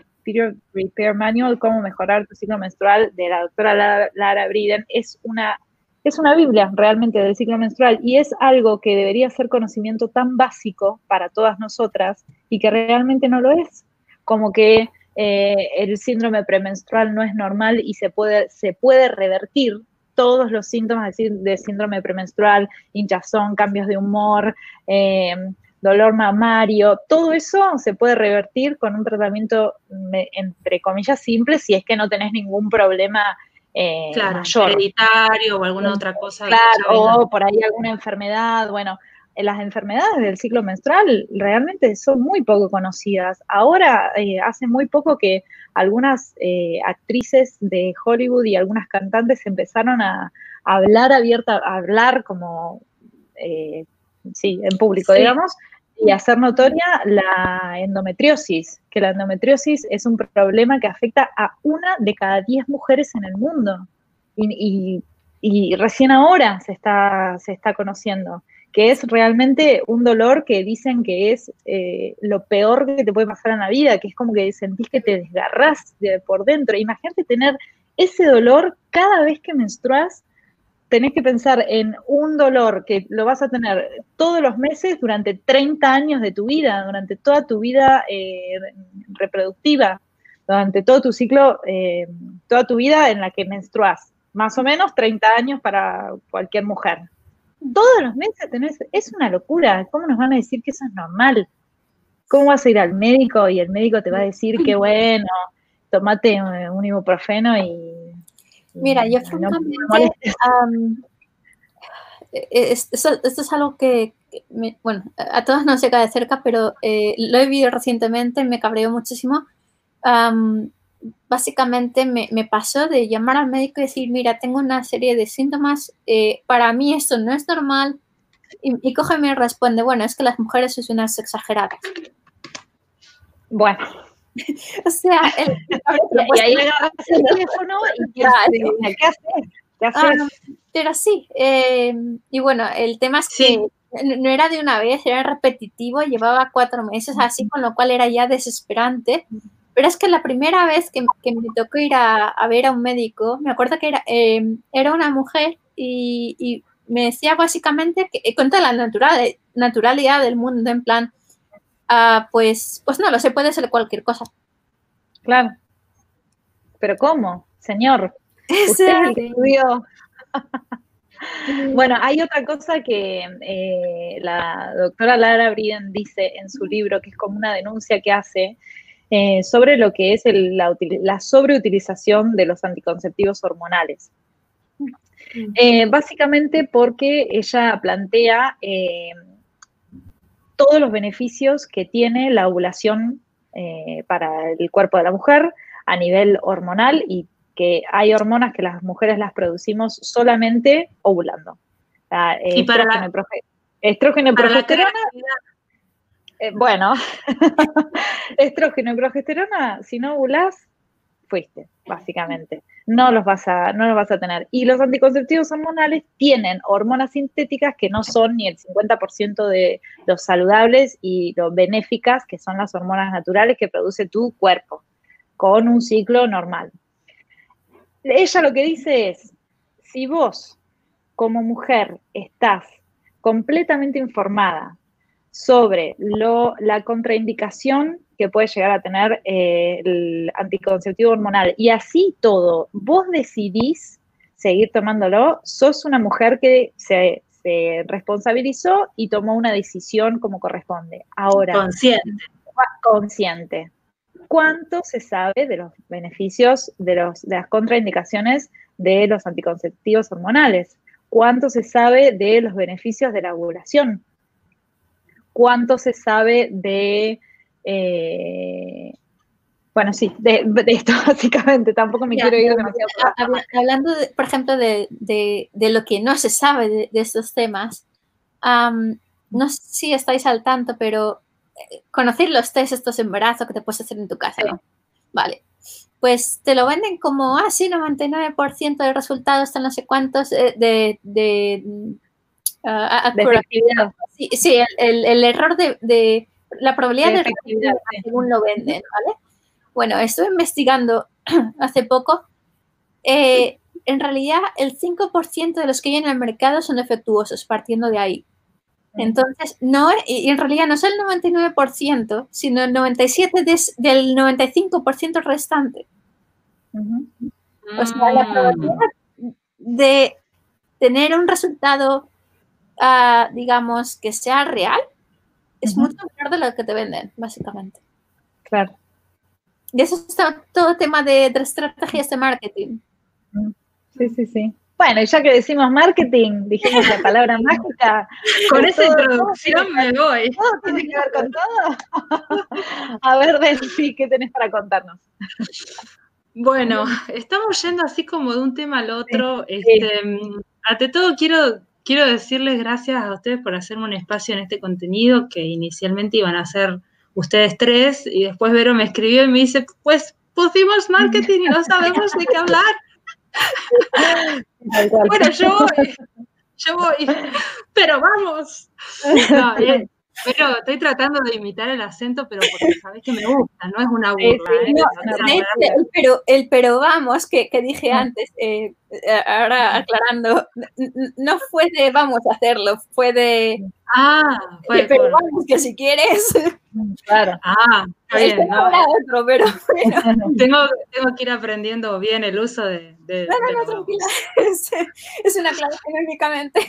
Repair Manual, cómo mejorar tu ciclo menstrual de la doctora Lara, Briden. Es una es una Biblia realmente del ciclo menstrual y es algo que debería ser conocimiento tan básico para todas nosotras y que realmente no lo es. Como que eh, el síndrome premenstrual no es normal y se puede, se puede revertir todos los síntomas de, síndrome premenstrual, hinchazón, cambios de humor, eh, dolor mamario, todo eso se puede revertir con un tratamiento, entre comillas, simple si es que no tenés ningún problema eh, claro, hereditario o alguna otra cosa. Claro, o por ahí alguna enfermedad, bueno, las enfermedades del ciclo menstrual realmente son muy poco conocidas. Ahora, eh, hace muy poco que algunas eh, actrices de Hollywood y algunas cantantes empezaron a, hablar abierta, a hablar como, sí, en público, digamos, y hacer notoria la endometriosis, que la endometriosis es un problema que afecta a una de cada diez mujeres en el mundo. Y, recién ahora se está, se está conociendo, que es realmente un dolor que dicen que es eh, lo peor que te puede pasar en la vida, que es como que sentís que te desgarrás de por dentro. Imagínate tener ese dolor cada vez que menstruas tenés que pensar en un dolor que lo vas a tener todos los meses durante 30 años de tu vida, durante toda tu vida eh, reproductiva, durante todo tu ciclo, eh, toda tu vida en la que menstruas, más o menos 30 años para cualquier mujer. Todos los meses tenés, es una locura, ¿cómo nos van a decir que eso es normal? ¿Cómo vas a ir al médico y el médico te va a decir que bueno, tomate un ibuprofeno y Mira, yo francamente, e, e, esto, es algo que, bueno, a todos nos llega de cerca, pero eh, lo he vivido recientemente, me cabreó muchísimo. Básicamente me, pasó de llamar al médico y decir, mira, tengo una serie de síntomas, eh, para mí esto no es normal. Y, y coge y me responde, bueno, es que las mujeres son unas exageradas. Bueno, o sea, el, y ahí agarras el teléfono y ¿qué haces? ¿Qué haces? Ah, pero sí, eh, y bueno, el tema es que no era de una vez, era repetitivo, llevaba cuatro meses así, con lo cual era ya desesperante. Pero es que la primera vez que, que me tocó ir a, a, ver a un médico, me acuerdo que era, eh, era una mujer y, y, me decía básicamente que con toda la natural, naturalidad del mundo, en plan, Ah, pues, pues no lo sé, puede ser cualquier cosa. Claro. Pero ¿cómo, señor? Usted estudió. bueno, hay otra cosa que eh, la doctora Lara Briden dice en su libro, que es como una denuncia que hace eh, sobre lo que es la, la, sobreutilización de los anticonceptivos hormonales. Mm. Eh, básicamente porque ella plantea todos los beneficios que tiene la ovulación eh, para el cuerpo de la mujer a nivel hormonal y que hay hormonas que las mujeres las producimos solamente ovulando. y para la, estrógeno y progesterona. Eh, bueno, estrógeno y progesterona, si no ovulás, fuiste, básicamente. No los vas a, no los vas a tener. Y los anticonceptivos hormonales tienen hormonas sintéticas que no son ni el 50% de los saludables y los benéficas, que son las hormonas naturales que produce tu cuerpo, con un ciclo normal. Ella lo que dice es, si vos como mujer estás completamente informada sobre lo, la contraindicación que puede llegar a tener eh, el anticonceptivo hormonal. Y así todo, vos decidís seguir tomándolo, sos una mujer que se, responsabilizó y tomó una decisión como corresponde. Ahora. Consciente. Consciente. ¿Cuánto se sabe de los beneficios, de, los, de las contraindicaciones de los anticonceptivos hormonales? ¿Cuánto se sabe de los beneficios de la ovulación? ¿Cuánto se sabe de eh, bueno, sí, de, esto básicamente, tampoco me quiero ir demasiado. Hablando, por ejemplo, de, lo que no se sabe de, estos temas, no sé si estáis al tanto, pero eh, conocer los test estos embarazos que te puedes hacer en tu casa, Vale. Pues te lo venden como, ah, sí, 99% de resultados están no sé cuántos eh, de, de, uh, Sí, el, error de la probabilidad de, de según lo venden, ¿vale? Bueno, estuve investigando hace poco. Eh, en realidad el 5% de los que hay en el mercado son defectuosos, partiendo de ahí. Entonces, no, y en realidad no es el 99%, sino el 97% del 95% restante. O sea, la mm. probabilidad de tener un resultado, ah, digamos, que sea real, es mucho menor de lo que te venden, básicamente. Claro. Y eso está todo tema de, de estrategias de marketing. Sí, sí, sí. Bueno, ya que decimos marketing, dijimos la palabra mágica. Con esa introducción me voy. ¿Todo tiene que ver con todo? A ver, Delphi, ¿qué tenés para contarnos? Bueno, estamos yendo así como de un tema al otro. Este, ante todo, quiero, quiero decirles gracias a ustedes por hacerme un espacio en este contenido que inicialmente iban a ser ustedes tres y después Vero me escribió y me dice, pues pusimos marketing y no sabemos de qué hablar bueno, yo voy, yo voy, pero vamos. pero estoy tratando de imitar el acento, pero porque sabes que me gusta, no es una burla. ¿eh? el, pero, el pero vamos, que, que dije antes, eh, eh, ahora aclarando, no fue de vamos a hacerlo, fue de... Ah, fue, pero vamos, que si quieres... Claro. Ah, está bien. No. Otro, pero tengo, tengo que ir aprendiendo bien el uso de... de no, no, no, tranquila. Es, es una clase únicamente.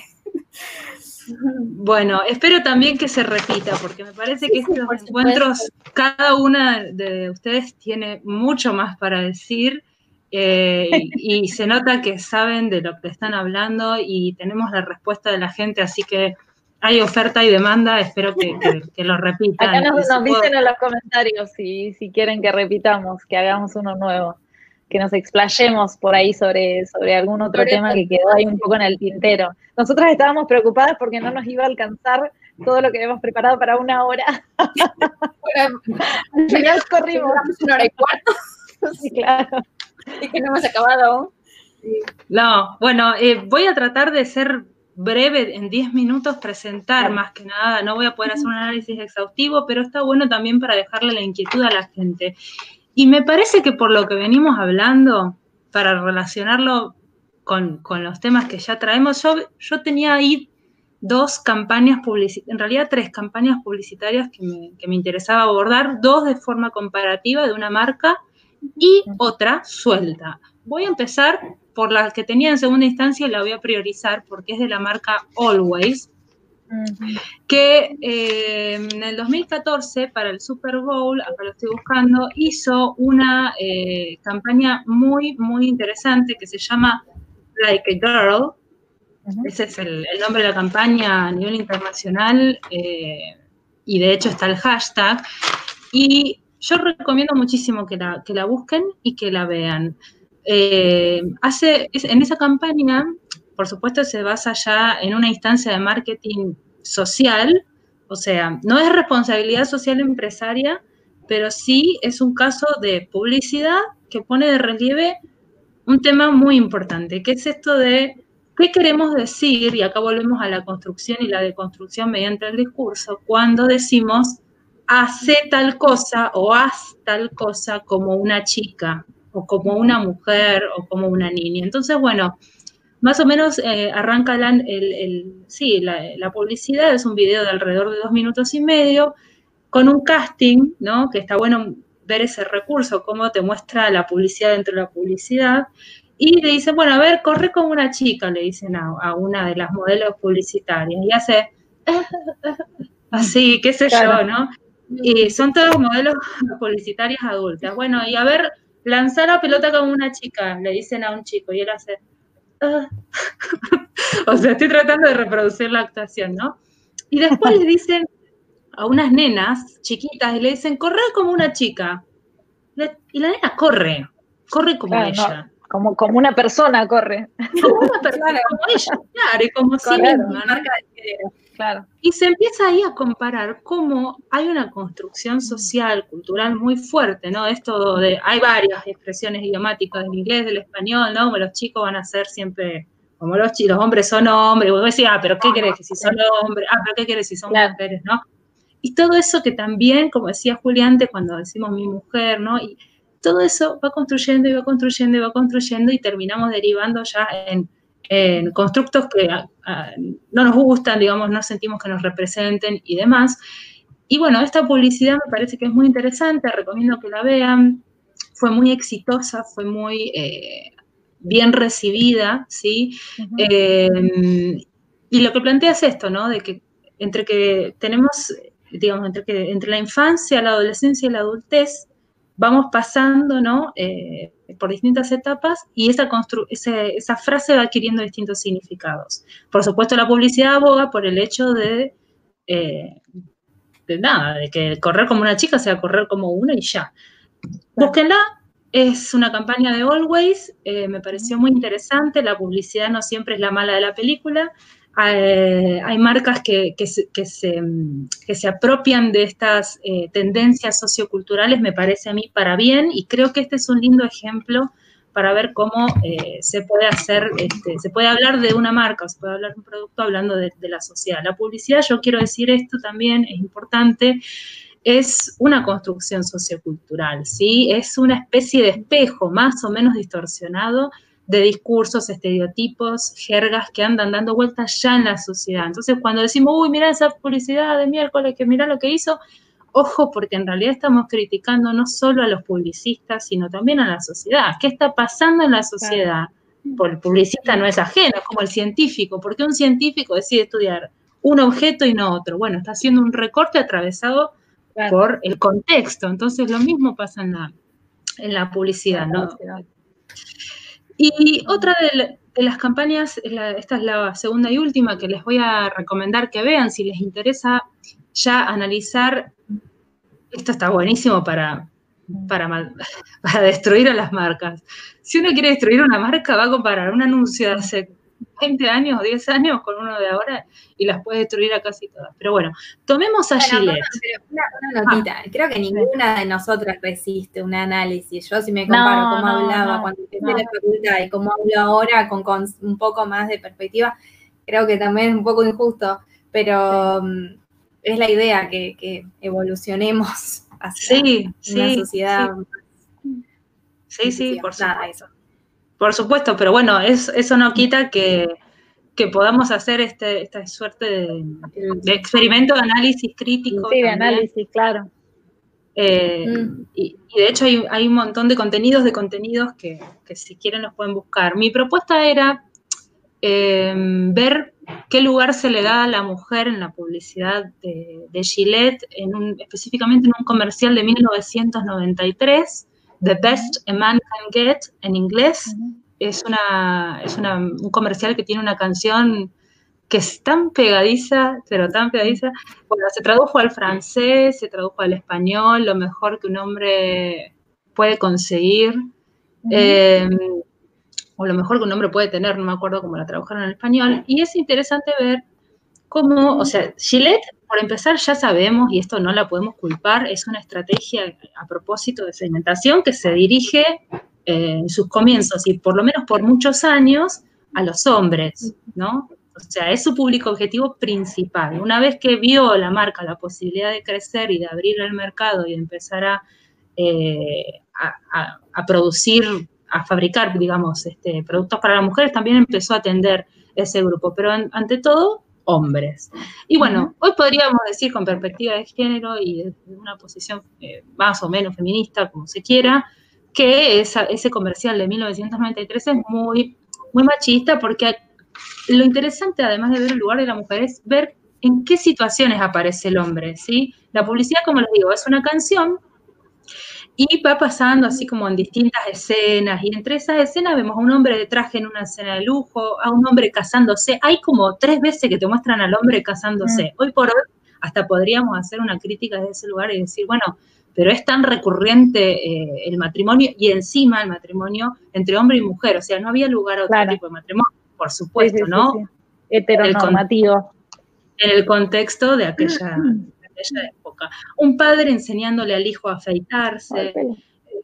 Bueno, espero también que se repita, porque me parece que estos encuentros, cada una de ustedes tiene mucho más para decir eh, y, se nota que saben de lo que están hablando y tenemos la respuesta de la gente, así que hay oferta y demanda, espero que, lo repitan. Acá nos, dicen en los comentarios si, si quieren que repitamos, que hagamos uno nuevo que nos explayemos por ahí sobre, sobre algún otro tema que quedó ahí un poco en el tintero. Nosotras estábamos preocupadas porque no nos iba a alcanzar todo lo que habíamos preparado para una hora. Al final corrimos. Una hora y cuarto. Sí, claro. Y que no hemos acabado aún. No, bueno, eh, voy a tratar de ser breve, en 10 minutos presentar más que nada, no voy a poder hacer un análisis exhaustivo, pero está bueno también para dejarle la inquietud a la gente. Y me parece que por lo que venimos hablando, para relacionarlo con, los temas que ya traemos, yo, yo tenía ahí dos campañas publicitarias, en realidad tres campañas publicitarias que me, que me, interesaba abordar, dos de forma comparativa de una marca y otra suelta. Voy a empezar por la que tenía en segunda instancia y la voy a priorizar porque es de la marca Always, que eh, en el 2014 para el Super Bowl, acá lo estoy buscando, hizo una eh, campaña muy, muy interesante que se llama Like a Girl. Ese es el, nombre de la campaña a nivel internacional eh, y de hecho está el hashtag. Y yo recomiendo muchísimo que la, que la busquen y que la vean. hace, en esa campaña por supuesto, se basa ya en una instancia de marketing social, o sea, no es responsabilidad social empresaria, pero sí es un caso de publicidad que pone de relieve un tema muy importante, que es esto de qué queremos decir, y acá volvemos a la construcción y la deconstrucción mediante el discurso, cuando decimos hace tal cosa o haz tal cosa como una chica, o como una mujer, o como una niña. Entonces, bueno, más o menos eh, arranca el, sí, la, publicidad, es un video de alrededor de dos minutos y medio, con un casting, ¿no? Que está bueno ver ese recurso, cómo te muestra la publicidad dentro de la publicidad. Y le dicen, bueno, a ver, corre como una chica, le dicen a, una de las modelos publicitarias. Y hace así, qué sé yo, ¿no? Y son todos modelos publicitarios adultas. Bueno, y a ver, lanzar la pelota como una chica, le dicen a un chico, y él hace o sea, estoy tratando de reproducir la actuación, ¿no? Y después le dicen a unas nenas chiquitas y le dicen, corre como una chica. Y la nena corre, corre como ella. como, como una persona corre. Como una persona, como ella, claro, y como sí misma, marca de Claro. Y se empieza ahí a comparar cómo hay una construcción social, cultural muy fuerte, ¿no? Esto de, hay varias expresiones idiomáticas del inglés, del español, ¿no? Como los chicos van a ser siempre, como los, los hombres son hombres, vos decís, ah, pero ¿qué querés que si son hombres? Ah, pero ¿qué querés si son mujeres, no? Y todo eso que también, como decía Juliante, cuando decimos mi mujer, ¿no? Y todo eso va construyendo y va construyendo y va construyendo y terminamos derivando ya en, constructos que no nos gustan, digamos, no sentimos que nos representen y demás. Y bueno, esta publicidad me parece que es muy interesante, recomiendo que la vean. Fue muy exitosa, fue muy eh, bien recibida, ¿sí? Eh, y lo que plantea es esto, ¿no? De que entre que tenemos, digamos, entre que entre la infancia, la adolescencia y la adultez, vamos pasando, ¿no? Eh, por distintas etapas y esa, esa frase va adquiriendo distintos significados. Por supuesto, la publicidad aboga por el hecho de, eh, de nada, de que correr como una chica sea correr como una y ya. Búsquenla, es una campaña de Always, eh, me pareció muy interesante, la publicidad no siempre es la mala de la película, hay, marcas que, se, apropian de estas eh, tendencias socioculturales, me parece a mí, para bien, y creo que este es un lindo ejemplo para ver cómo eh, se puede hacer, este, se puede hablar de una marca, se puede hablar de un producto hablando de, de la sociedad. La publicidad, yo quiero decir esto también, es importante, es una construcción sociocultural, ¿sí? Es una especie de espejo más o menos distorsionado de discursos, estereotipos, jergas que andan dando vueltas ya en la sociedad. Entonces, cuando decimos, uy, mira esa publicidad de miércoles, que mira lo que hizo, ojo, porque en realidad estamos criticando no solo a los publicistas, sino también a la sociedad. ¿Qué está pasando en la sociedad? Por el publicista no es ajeno, es como el científico. porque un científico decide estudiar un objeto y no otro? Bueno, está haciendo un recorte atravesado por el contexto. Entonces, lo mismo pasa en la, en la publicidad, ¿no? Y otra de, las campañas, esta es la segunda y última que les voy a recomendar que vean si les interesa ya analizar. Esto está buenísimo para, para, para destruir a las marcas. Si uno quiere destruir una marca, va a comparar un anuncio de hace 20 años o 10 años con uno de ahora y las puede destruir a casi todas. Pero bueno, tomemos a Gillette. una, notita, ah. creo que ninguna de nosotras resiste un análisis. Yo si me comparo cómo hablaba cuando empecé la facultad y cómo hablo ahora con, un poco más de perspectiva, creo que también es un poco injusto, pero mm, es la idea que, evolucionemos hacia una sociedad. Sí, sí, por supuesto. Por supuesto, pero bueno, eso no quita que, podamos hacer este, esta suerte de, experimento de análisis crítico. Sí, de análisis, claro. Eh, mm. y, de hecho hay, un montón de contenidos, de contenidos que, si quieren los pueden buscar. Mi propuesta era em, ver qué lugar se le da a la mujer en la publicidad de, de Gillette, en un, específicamente en un comercial de 1993 The Best a Man Can Get en inglés. Es, una, es un comercial que tiene una canción que es tan pegadiza, pero tan pegadiza. Bueno, se tradujo al francés, se tradujo al español, lo mejor que un hombre puede conseguir. Em, o lo mejor que un hombre puede tener, no me acuerdo cómo la tradujeron en español. Y es interesante ver cómo, o sea, Gillette por empezar, ya sabemos, y esto no la podemos culpar, es una estrategia a propósito de segmentación que se dirige eh, en sus comienzos y por lo menos por muchos años a los hombres, ¿no? O sea, es su público objetivo principal. Una vez que vio la marca la posibilidad de crecer y de abrir el mercado y de empezar a, eh, a, producir, a fabricar, digamos, este, productos para las mujeres, también empezó a atender ese grupo. Pero ante todo, hombres. Y bueno, hoy podríamos decir con perspectiva de género y desde una posición eh, más o menos feminista, como se quiera, que ese comercial de 1993 es muy, muy machista porque lo interesante, además de ver el lugar de la mujer, es ver en qué situaciones aparece el hombre, ¿sí? La publicidad, como les digo, es una canción y va pasando así como en distintas escenas, y entre esas escenas vemos a un hombre de traje en una escena de lujo, a un hombre casándose. Hay como tres veces que te muestran al hombre casándose. Mm. Hoy por hoy hasta podríamos hacer una crítica de ese lugar y decir, bueno, pero es tan recurrente eh, el matrimonio y encima el matrimonio entre hombre y mujer, o sea, no había lugar a otro tipo de matrimonio, por supuesto, ¿no? Heteronormativo. En el contexto de aquella época. Un padre enseñándole al hijo a afeitarse,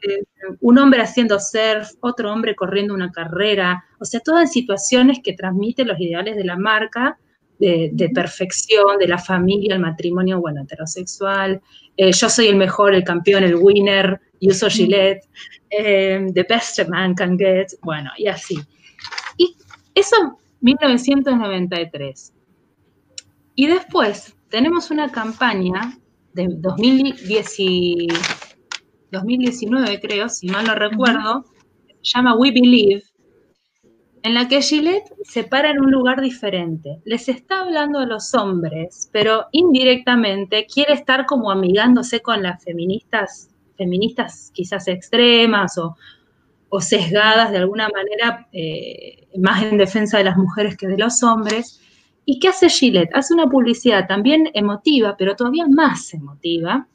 eh, un hombre haciendo surf, otro hombre corriendo una carrera, o sea, todas situaciones que transmiten los ideales de la marca de, perfección, de la familia, el matrimonio, bueno, heterosexual. Eh, yo soy el mejor, el campeón, el winner, y uso Gillette, eh, the best a man can get, bueno, y así. Y eso 1993. Y después tenemos una campaña de 2019, creo, si mal no recuerdo, se llama We Believe, en la que Gillette se para en un lugar diferente. Les está hablando a los hombres, pero indirectamente quiere estar como amigándose con las feministas, feministas quizás extremas o, sesgadas de alguna manera, eh, más en defensa de las mujeres que de los hombres. ¿Y qué hace Gillette? Hace una publicidad también emotiva, pero todavía más emotiva,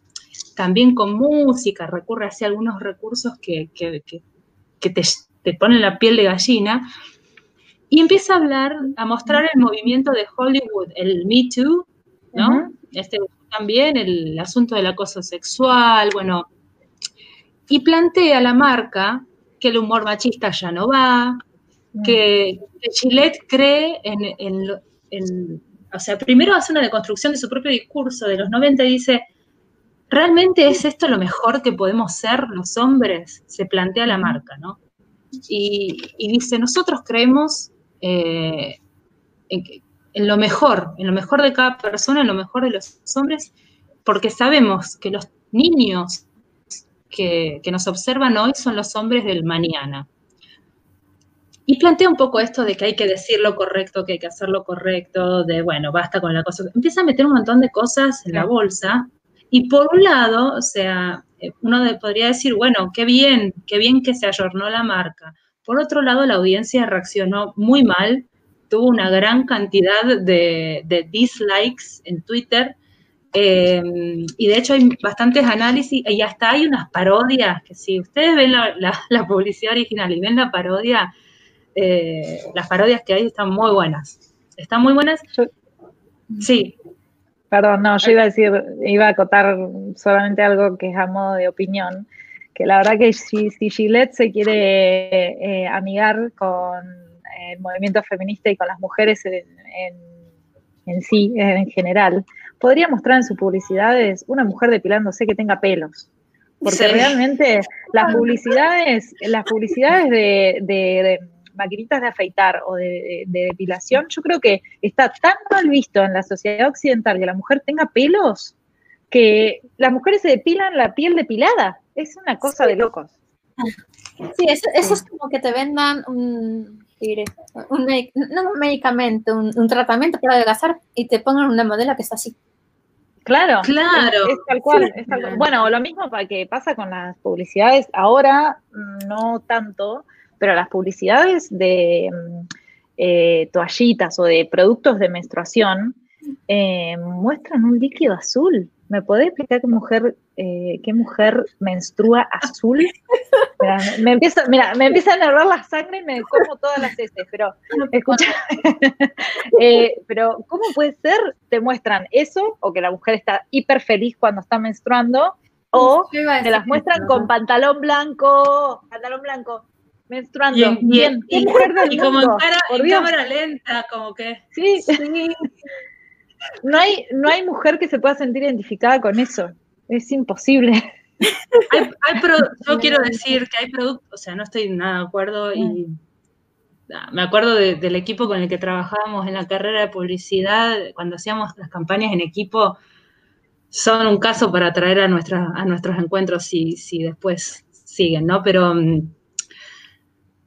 también con música, recurre hacia algunos recursos que, te, te ponen la piel de gallina, y empieza a hablar, a mostrar el movimiento de Hollywood, el Me Too, ¿no? este, también el asunto del acoso sexual, bueno, y plantea a la marca que el humor machista ya no va, que, Gillette cree en, en, o sea, primero hace una deconstrucción de su propio discurso de los 90 y dice, ¿realmente es esto lo mejor que podemos ser los hombres? Se plantea la marca, ¿no? Y, dice, nosotros creemos eh, en, lo mejor, en lo mejor de cada persona, en lo mejor de los hombres, porque sabemos que los niños que, nos observan hoy son los hombres del mañana. Y plantea un poco esto de que hay que decir lo correcto, que hay que hacer lo correcto, de bueno, basta con la cosa. Empieza a meter un montón de cosas en la bolsa. Y por un lado, o sea, eh, uno podría decir, bueno, qué bien, qué bien que se ayornó la marca. Por otro lado, la audiencia reaccionó muy mal, tuvo una gran cantidad de, dislikes en Twitter. Eh, y de hecho hay bastantes análisis y hasta hay unas parodias que si ustedes ven la, publicidad original y ven la parodia, eh, las parodias que hay están muy buenas. Están muy buenas. sí. Perdón, no, yo iba a decir, iba a acotar solamente algo que es a modo de opinión que la verdad que si, Gillette se quiere eh, amigar con el movimiento feminista y con las mujeres en, sí, en general, podría mostrar en sus publicidades una mujer depilándose que tenga pelos. Porque realmente las publicidades, las publicidades de, maquinitas de afeitar o de, depilación, yo creo que está tan mal visto en la sociedad occidental que la mujer tenga pelos que las mujeres se depilan la piel depilada. Es una cosa de locos. Sí, eso, es como que te vendan un, un, medicamento, un, tratamiento para adelgazar y te pongan una modelo que está así. Claro, claro. Es, tal cual, Bueno, lo mismo para que pasa con las publicidades. Ahora no tanto, pero las publicidades de mm, eh, toallitas o de productos de menstruación eh, muestran un líquido azul. ¿Me podés explicar qué mujer, eh, qué mujer menstrua azul? me empieza, mira, me empieza a enervar la sangre y me como todas las heces, pero escucha, eh, pero ¿cómo puede ser? Te muestran eso, o que la mujer está hiper feliz cuando está menstruando, o te las muestran con pantalón blanco, pantalón blanco, menstruando. Y, bien, y, como en, cara, en cámara lenta, como que. Sí, sí no hay, no hay mujer que se pueda sentir identificada con eso. Es imposible. yo quiero decir que hay productos, o sea, no estoy nada de acuerdo y me acuerdo del equipo con el que trabajábamos en la carrera de publicidad, cuando hacíamos las campañas en equipo, son un caso para traer a, a nuestros encuentros si, si después siguen, ¿no? Pero mm,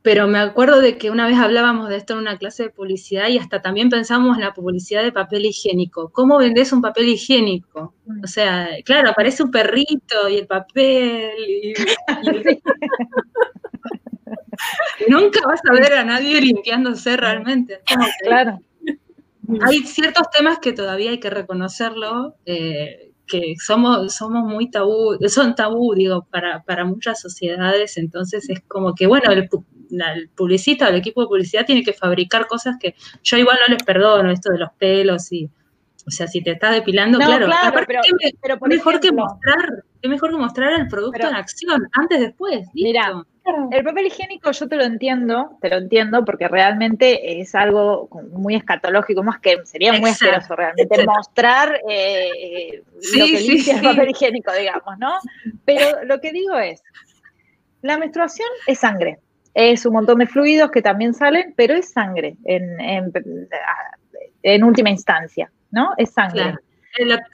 pero me acuerdo de que una vez hablábamos de esto en una clase de publicidad y hasta también pensamos en la publicidad de papel higiénico. ¿Cómo vendes un papel higiénico? O sea, claro, aparece un perrito y el papel. Y, nunca vas a ver a nadie limpiándose realmente. Claro. Hay ciertos temas que todavía hay que reconocerlo. Eh, que somos, somos muy tabú, son tabú, digo, para, para muchas sociedades, entonces es como que, bueno, el, publicista o el equipo de publicidad tiene que fabricar cosas que yo igual no les perdono, esto de los pelos y, o sea, si te estás depilando, claro, pero, mejor que mostrar, es mejor que mostrar el producto en acción, antes, después, Mira, el papel higiénico yo te lo entiendo, te lo entiendo, porque realmente es algo muy escatológico, más que sería muy asqueroso realmente mostrar eh, lo que limpia el papel higiénico, digamos, ¿no? Pero lo que digo es, la menstruación es sangre, es un montón de fluidos que también salen, pero es sangre en, en, última instancia, ¿no? Es sangre.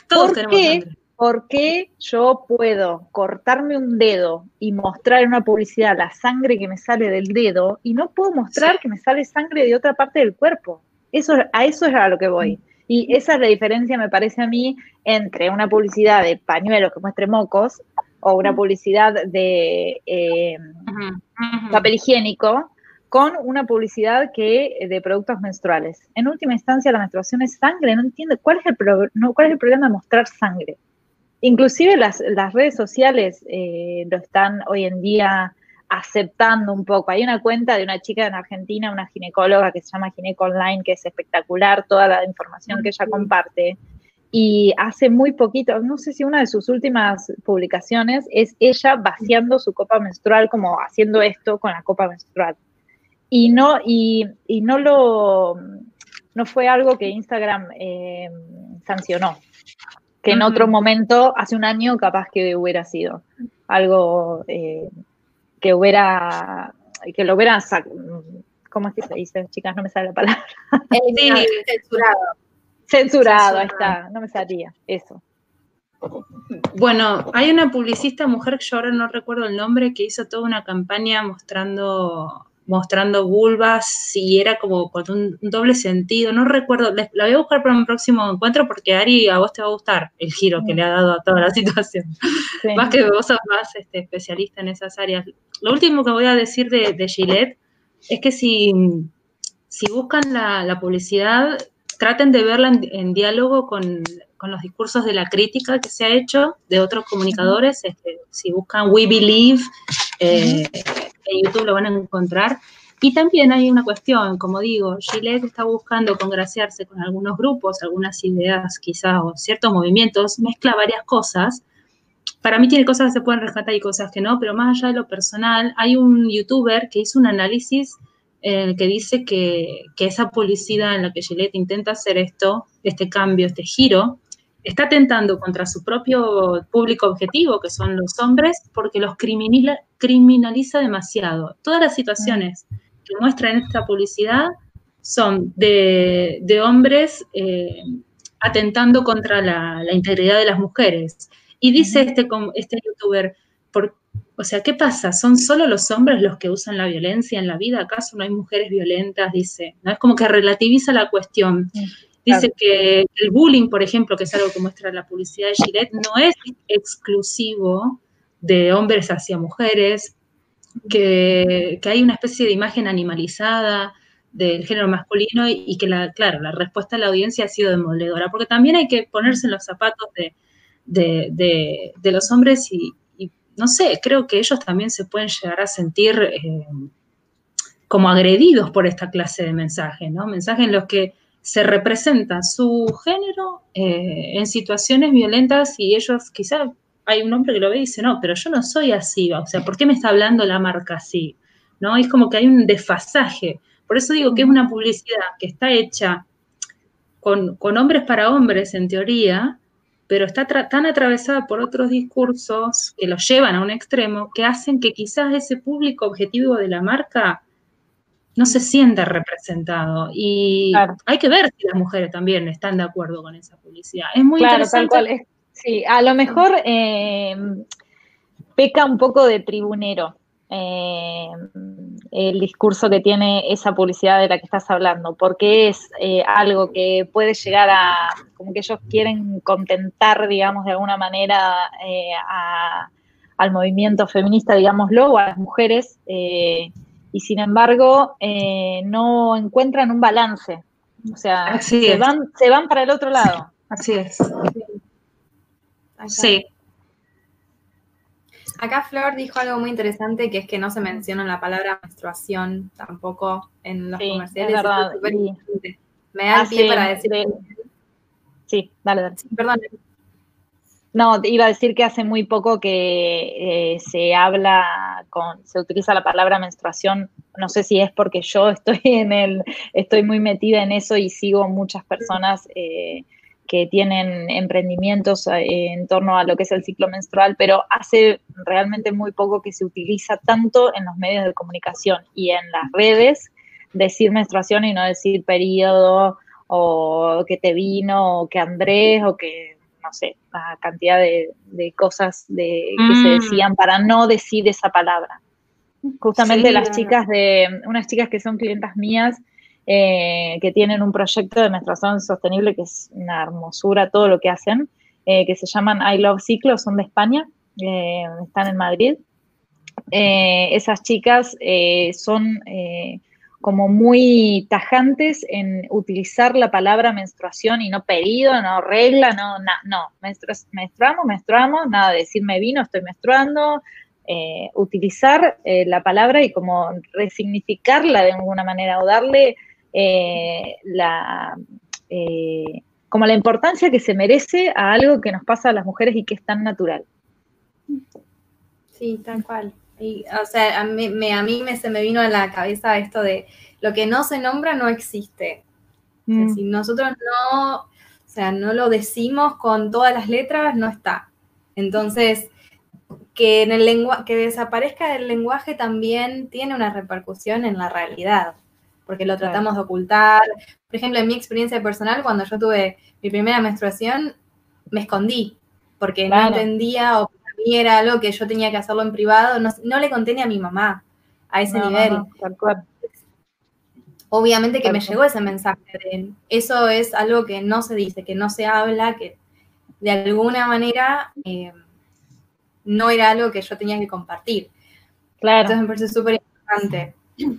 Todos ¿Por qué? Sangre. ¿Por qué yo puedo cortarme un dedo y mostrar en una publicidad la sangre que me sale del dedo y no puedo mostrar que me sale sangre de otra parte del cuerpo? Eso, a eso es a lo que voy. Y esa es la diferencia, me parece a mí, entre una publicidad de pañuelos que muestre mocos o una publicidad de eh, papel higiénico con una publicidad que de productos menstruales. En última instancia, la menstruación es sangre. No entiendo cuál es el, cuál es el problema de mostrar sangre. Inclusive las, redes sociales eh, lo están hoy en día aceptando un poco. Hay una cuenta de una chica en Argentina, una ginecóloga que se llama Gineco Online, que es espectacular toda la información que ella comparte. Y hace muy poquito, no sé si una de sus últimas publicaciones es ella vaciando su copa menstrual, como haciendo esto con la copa menstrual. Y no, y, no lo no fue algo que Instagram eh, sancionó que en otro momento, hace un año, capaz que hubiera sido algo eh, que hubiera, que lo hubiera, ¿cómo es que se dice? Chicas, no me sale la palabra. Sí, censurado. Censurado, ahí está, no me salía, eso. Bueno, hay una publicista mujer, que yo ahora no recuerdo el nombre, que hizo toda una campaña mostrando mostrando vulvas y era como con un, doble sentido. No recuerdo, la voy a buscar para un próximo encuentro porque Ari, a vos te va a gustar el giro que le ha dado a toda la situación. Más que vos sos más este, especialista en esas áreas. Lo último que voy a decir de, de Gillette es que si, si buscan la, publicidad, traten de verla en, diálogo con, los discursos de la crítica que se ha hecho de otros comunicadores. Este, si buscan We Believe, eh, en YouTube lo van a encontrar. Y también hay una cuestión, como digo, Gillette está buscando congraciarse con algunos grupos, algunas ideas quizás o ciertos movimientos, mezcla varias cosas. Para mí tiene cosas que se pueden rescatar y cosas que no, pero más allá de lo personal, hay un youtuber que hizo un análisis en el que dice que, que esa publicidad en la que Gillette intenta hacer esto, este cambio, este giro, está atentando contra su propio público objetivo, que son los hombres, porque los criminaliza, demasiado. Todas las situaciones que muestra en esta publicidad son de, hombres eh, atentando contra la, integridad de las mujeres. Y dice este, este youtuber, o sea, ¿qué pasa? ¿Son solo los hombres los que usan la violencia en la vida? ¿Acaso no hay mujeres violentas? Dice, ¿no? Es como que relativiza la cuestión. Dice que el bullying, por ejemplo, que es algo que muestra la publicidad de Gillette, no es exclusivo de hombres hacia mujeres, que, hay una especie de imagen animalizada del género masculino y, que, la, claro, la respuesta de la audiencia ha sido demoledora, porque también hay que ponerse en los zapatos de, los hombres y, no sé, creo que ellos también se pueden llegar a sentir eh, como agredidos por esta clase de mensajes, ¿no? Mensajes en los que se representa su género eh, en situaciones violentas y ellos quizá hay un hombre que lo ve y dice, no, pero yo no soy así, o sea, ¿por qué me está hablando la marca así? ¿No? Es como que hay un desfasaje. Por eso digo que es una publicidad que está hecha con, hombres para hombres, en teoría, pero está tan atravesada por otros discursos que los llevan a un extremo, que hacen que quizás ese público objetivo de la marca no se siente representado. Y hay que ver si las mujeres también están de acuerdo con esa publicidad. Es muy claro, interesante. Tal cual. Sí, a lo mejor eh, peca un poco de tribunero eh, el discurso que tiene esa publicidad de la que estás hablando, porque es eh, algo que puede llegar a, como que ellos quieren contentar, digamos, de alguna manera al movimiento feminista, digámoslo, o a las mujeres y sin embargo eh, no encuentran un balance. O sea, se, van, se van para el otro lado. Así es. Sí. Acá Flor dijo algo muy interesante que es que no se menciona la palabra menstruación tampoco en los comerciales. Es verdad. Me da el pie para decir. Sí, dale, dale. perdón. No, iba a decir que hace muy poco que eh, se habla con, se utiliza la palabra menstruación. No sé si es porque yo estoy en el, estoy muy metida en eso y sigo muchas personas eh, que tienen emprendimientos eh, en torno a lo que es el ciclo menstrual, pero hace realmente muy poco que se utiliza tanto en los medios de comunicación y en las redes decir menstruación y no decir periodo o que te vino o que Andrés o que no sé, la cantidad de, cosas de, que se mm. decían para no decir esa palabra. Justamente las chicas de, unas chicas que son clientas mías, eh, que tienen un proyecto de menstruación sostenible que es una hermosura todo lo que hacen, eh, que se llaman I Love Ciclo, son de España, eh, están en Madrid. esas chicas son como muy tajantes en utilizar la palabra menstruación y no pedido, no regla, no, no, menstruamos, menstruamos, nada de decir me vino, estoy menstruando, utilizar la palabra y como resignificarla de alguna manera o darle eh, la, eh, como la importancia que se merece a algo que nos pasa a las mujeres y que es tan natural. Sí, tal cual. Y, o sea, a mí, me, a mí me, se me vino a la cabeza esto de lo que no se nombra no existe. Mm. si nosotros no, o sea, no lo decimos con todas las letras, no está. Entonces, que, en el lengua que desaparezca del lenguaje también tiene una repercusión en la realidad porque lo tratamos de ocultar. Por ejemplo, en mi experiencia personal, cuando yo tuve mi primera menstruación, me escondí, porque no entendía o para mí era algo que yo tenía que hacerlo en privado, no, le conté ni a mi mamá a ese nivel. Obviamente que me llegó ese mensaje de eso es algo que no se dice, que no se habla, que de alguna manera eh, no era algo que yo tenía que compartir. Claro. Entonces me parece súper importante.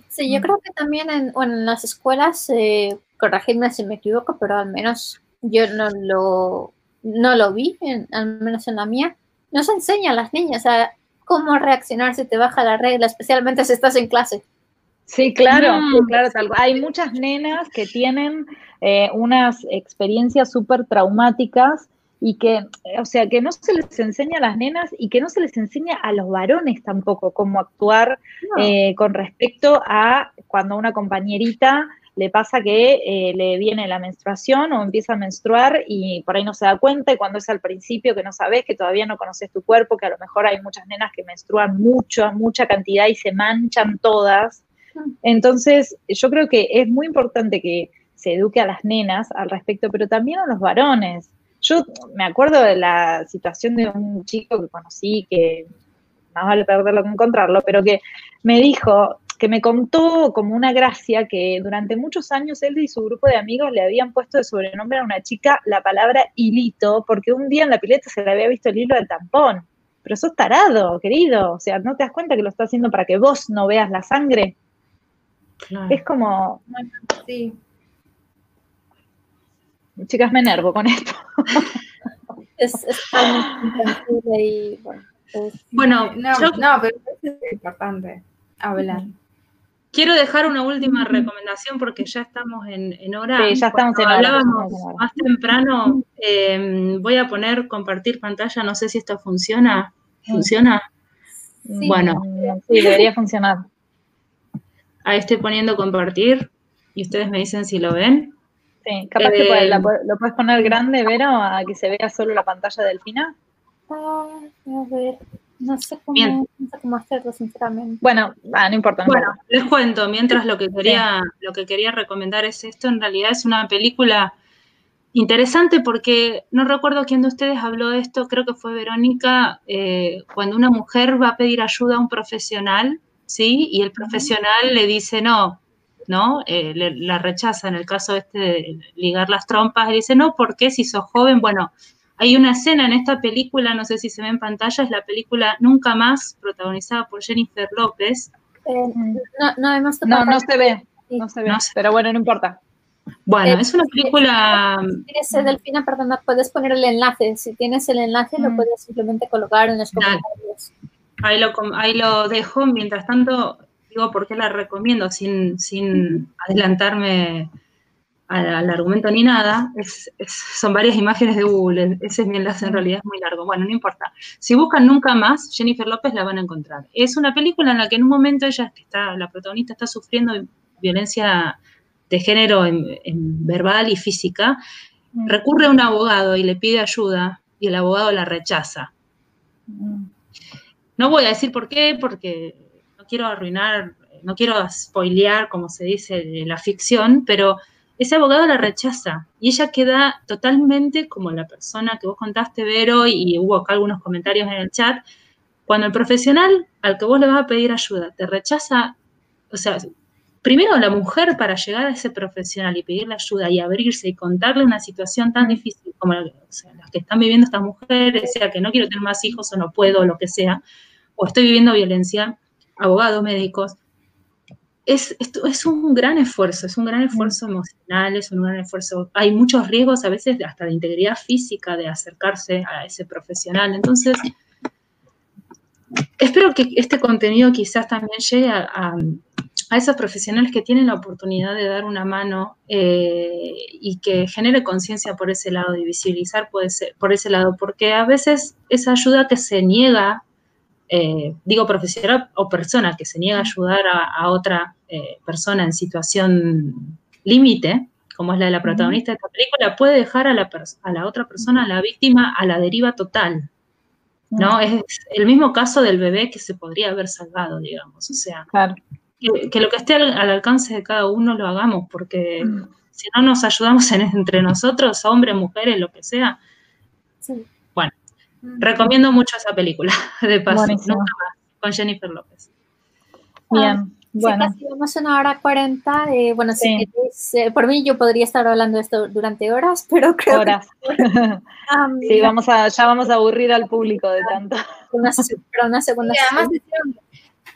Sí, yo creo que también en, en las escuelas, eh, corregidme si me equivoco, pero al menos yo no lo, no lo vi, al menos en la mía, no se enseña a las niñas a cómo reaccionar si te baja la regla, especialmente si estás en clase. Sí, claro, mm. claro, tal. Hay muchas nenas que tienen eh, unas experiencias súper traumáticas y que, o sea, que no se les enseña a las nenas y que no se les enseña a los varones tampoco cómo actuar eh, con respecto a cuando una compañerita le pasa que eh, le viene la menstruación o empieza a menstruar y por ahí no se da cuenta y cuando es al principio que no sabes, que todavía no conoces tu cuerpo, que a lo mejor hay muchas nenas que menstruan mucho, mucha cantidad y se manchan todas. Entonces, yo creo que es muy importante que se eduque a las nenas al respecto, pero también a los varones. Yo me acuerdo de la situación de un chico que conocí, que más vale perderlo que encontrarlo, pero que me dijo, que me contó como una gracia que durante muchos años él y su grupo de amigos le habían puesto de sobrenombre a una chica la palabra hilito, porque un día en la pileta se le había visto el hilo del tampón. Pero sos tarado, querido. O sea, ¿no te das cuenta que lo está haciendo para que vos no veas la sangre? Es como. Sí. Chicas, me enervo con esto. es, es y bueno. bueno, no, no, pero es importante hablar. Quiero dejar una última recomendación porque ya estamos en, en hora. Sí, ya estamos en hora. Hablábamos más temprano, em, voy a poner compartir pantalla, no sé si esto funciona. ¿Funciona? Bueno. Sí, debería funcionar. Ahí estoy poniendo compartir y ustedes me dicen si lo ven. Sí, capaz que eh, lo puedes poner grande, Vero, a que se vea solo la pantalla del final. Ah, a ver, no sé cómo, cómo hacerlo, sinceramente. Bueno, no importa. bueno, les cuento, mientras lo que, quería, lo que quería recomendar es esto, en realidad es una película interesante porque no recuerdo quién de ustedes habló de esto, creo que fue Verónica, eh, cuando una mujer va a pedir ayuda a un profesional, ¿sí? Y el profesional le dice, no, ¿no? Eh, la rechaza en el caso este de ligar las trompas, le dice, no, ¿por qué si sos joven? Bueno, hay una escena en esta película, no sé si se ve en pantalla, es la película Nunca Más, protagonizada por Jennifer López. Eh, no, no, no, no se ve, no se ve, pero bueno, no importa. Bueno, eh, es una película... Si tienes, Delfina, perdona, puedes poner el enlace. Si tienes el enlace, lo mm. puedes simplemente colocar en los comentarios. Ahí lo, ahí lo dejo. Mientras tanto, digo por qué la recomiendo sin, sin adelantarme al, argumento ni nada, son varias imágenes de Google, ese es mi enlace en realidad es muy largo, bueno, no importa. Si buscan nunca más, Jennifer López la van a encontrar. Es una película en la que en un momento ella, está, la protagonista está sufriendo violencia de género en, verbal y física, mm. recurre a un abogado y le pide ayuda y el abogado la rechaza. Mm. No voy a decir por qué, porque quiero arruinar, no quiero spoilear, como se dice, la ficción, pero ese abogado la rechaza y ella queda totalmente como la persona que vos contaste, Vero, y hubo acá algunos comentarios en el chat. Cuando el profesional al que vos le vas a pedir ayuda te rechaza, o sea, primero la mujer para llegar a ese profesional y pedirle ayuda y abrirse y contarle una situación tan difícil como la, que están viviendo estas mujeres, sea que no quiero tener más hijos o no puedo, o lo que sea, o estoy viviendo violencia, abogados, médicos, es, es un gran esfuerzo, es un gran esfuerzo emocional, es un gran esfuerzo. Hay muchos riesgos a veces hasta de integridad física de acercarse a ese profesional. Entonces, espero que este contenido quizás también llegue a, esos profesionales que tienen la oportunidad de dar una mano eh, y que genere conciencia por ese lado y visibilizar por ese, por ese lado, porque a veces esa ayuda que se niega eh, digo profesional o persona que se niega a ayudar a, otra eh, persona en situación límite, como es la de la protagonista de esta película, puede dejar a la, a la otra persona, a la víctima, a la deriva total. ¿no? Es el mismo caso del bebé que se podría haber salvado, digamos. O sea, que, lo que esté al, alcance de cada uno lo hagamos, porque mm. si no nos ayudamos entre nosotros, hombres, mujeres, lo que sea, bueno, Recomiendo mucho esa película, de paso, con Jennifer López. Bien. Ah, bueno. casi vamos una hora cuarenta. Eh, bueno, sí. Eh, por mí yo podría estar hablando de esto durante horas, pero creo horas. sí, vamos a, ya vamos a aburrir al público de tanto. Una, pero una segunda. Y además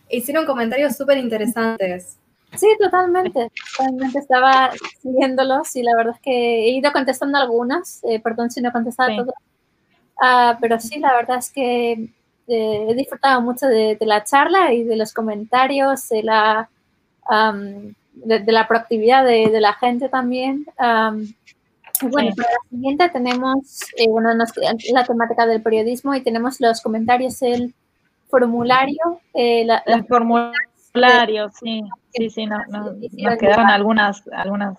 hicieron, comentarios súper interesantes. Sí, totalmente. Totalmente estaba siguiéndolos y la verdad es que he ido contestando algunas. Eh, perdón si no he contestado sí. todas Ah, pero sí, la verdad es que eh, he disfrutado mucho de, la charla y de los comentarios, de la, de, la proactividad de, la gente también. bueno, para la siguiente tenemos, eh, bueno, la temática del periodismo y tenemos los comentarios, el formulario. Eh, la, el formulario, sí, sí, sí, no, no, nos quedaron algunas, algunas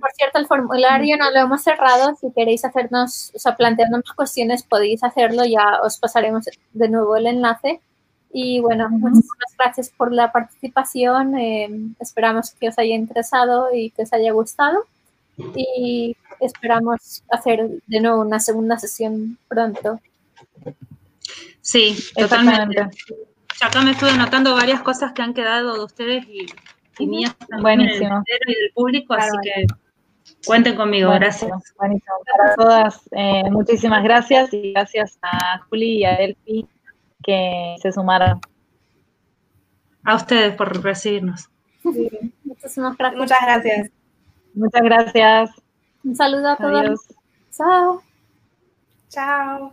por cierto, el formulario no lo hemos cerrado. Si queréis hacernos, o sea, plantearnos cuestiones, podéis hacerlo. Ya os pasaremos de nuevo el enlace. Y bueno, muchísimas gracias por la participación. Eh, esperamos que os haya interesado y que os haya gustado. Y esperamos hacer de nuevo una segunda sesión pronto. Sí, totalmente. Acá me estuve anotando varias cosas que han quedado de ustedes y y mías Buenísimo. y del público, así que cuenten conmigo, gracias. Buenísimo, para todas, eh, muchísimas gracias y gracias a Juli y a Delphi que se sumaron. A ustedes por recibirnos. muchísimas gracias. Muchas gracias. Muchas gracias. Un saludo a todos. Chao. Chao.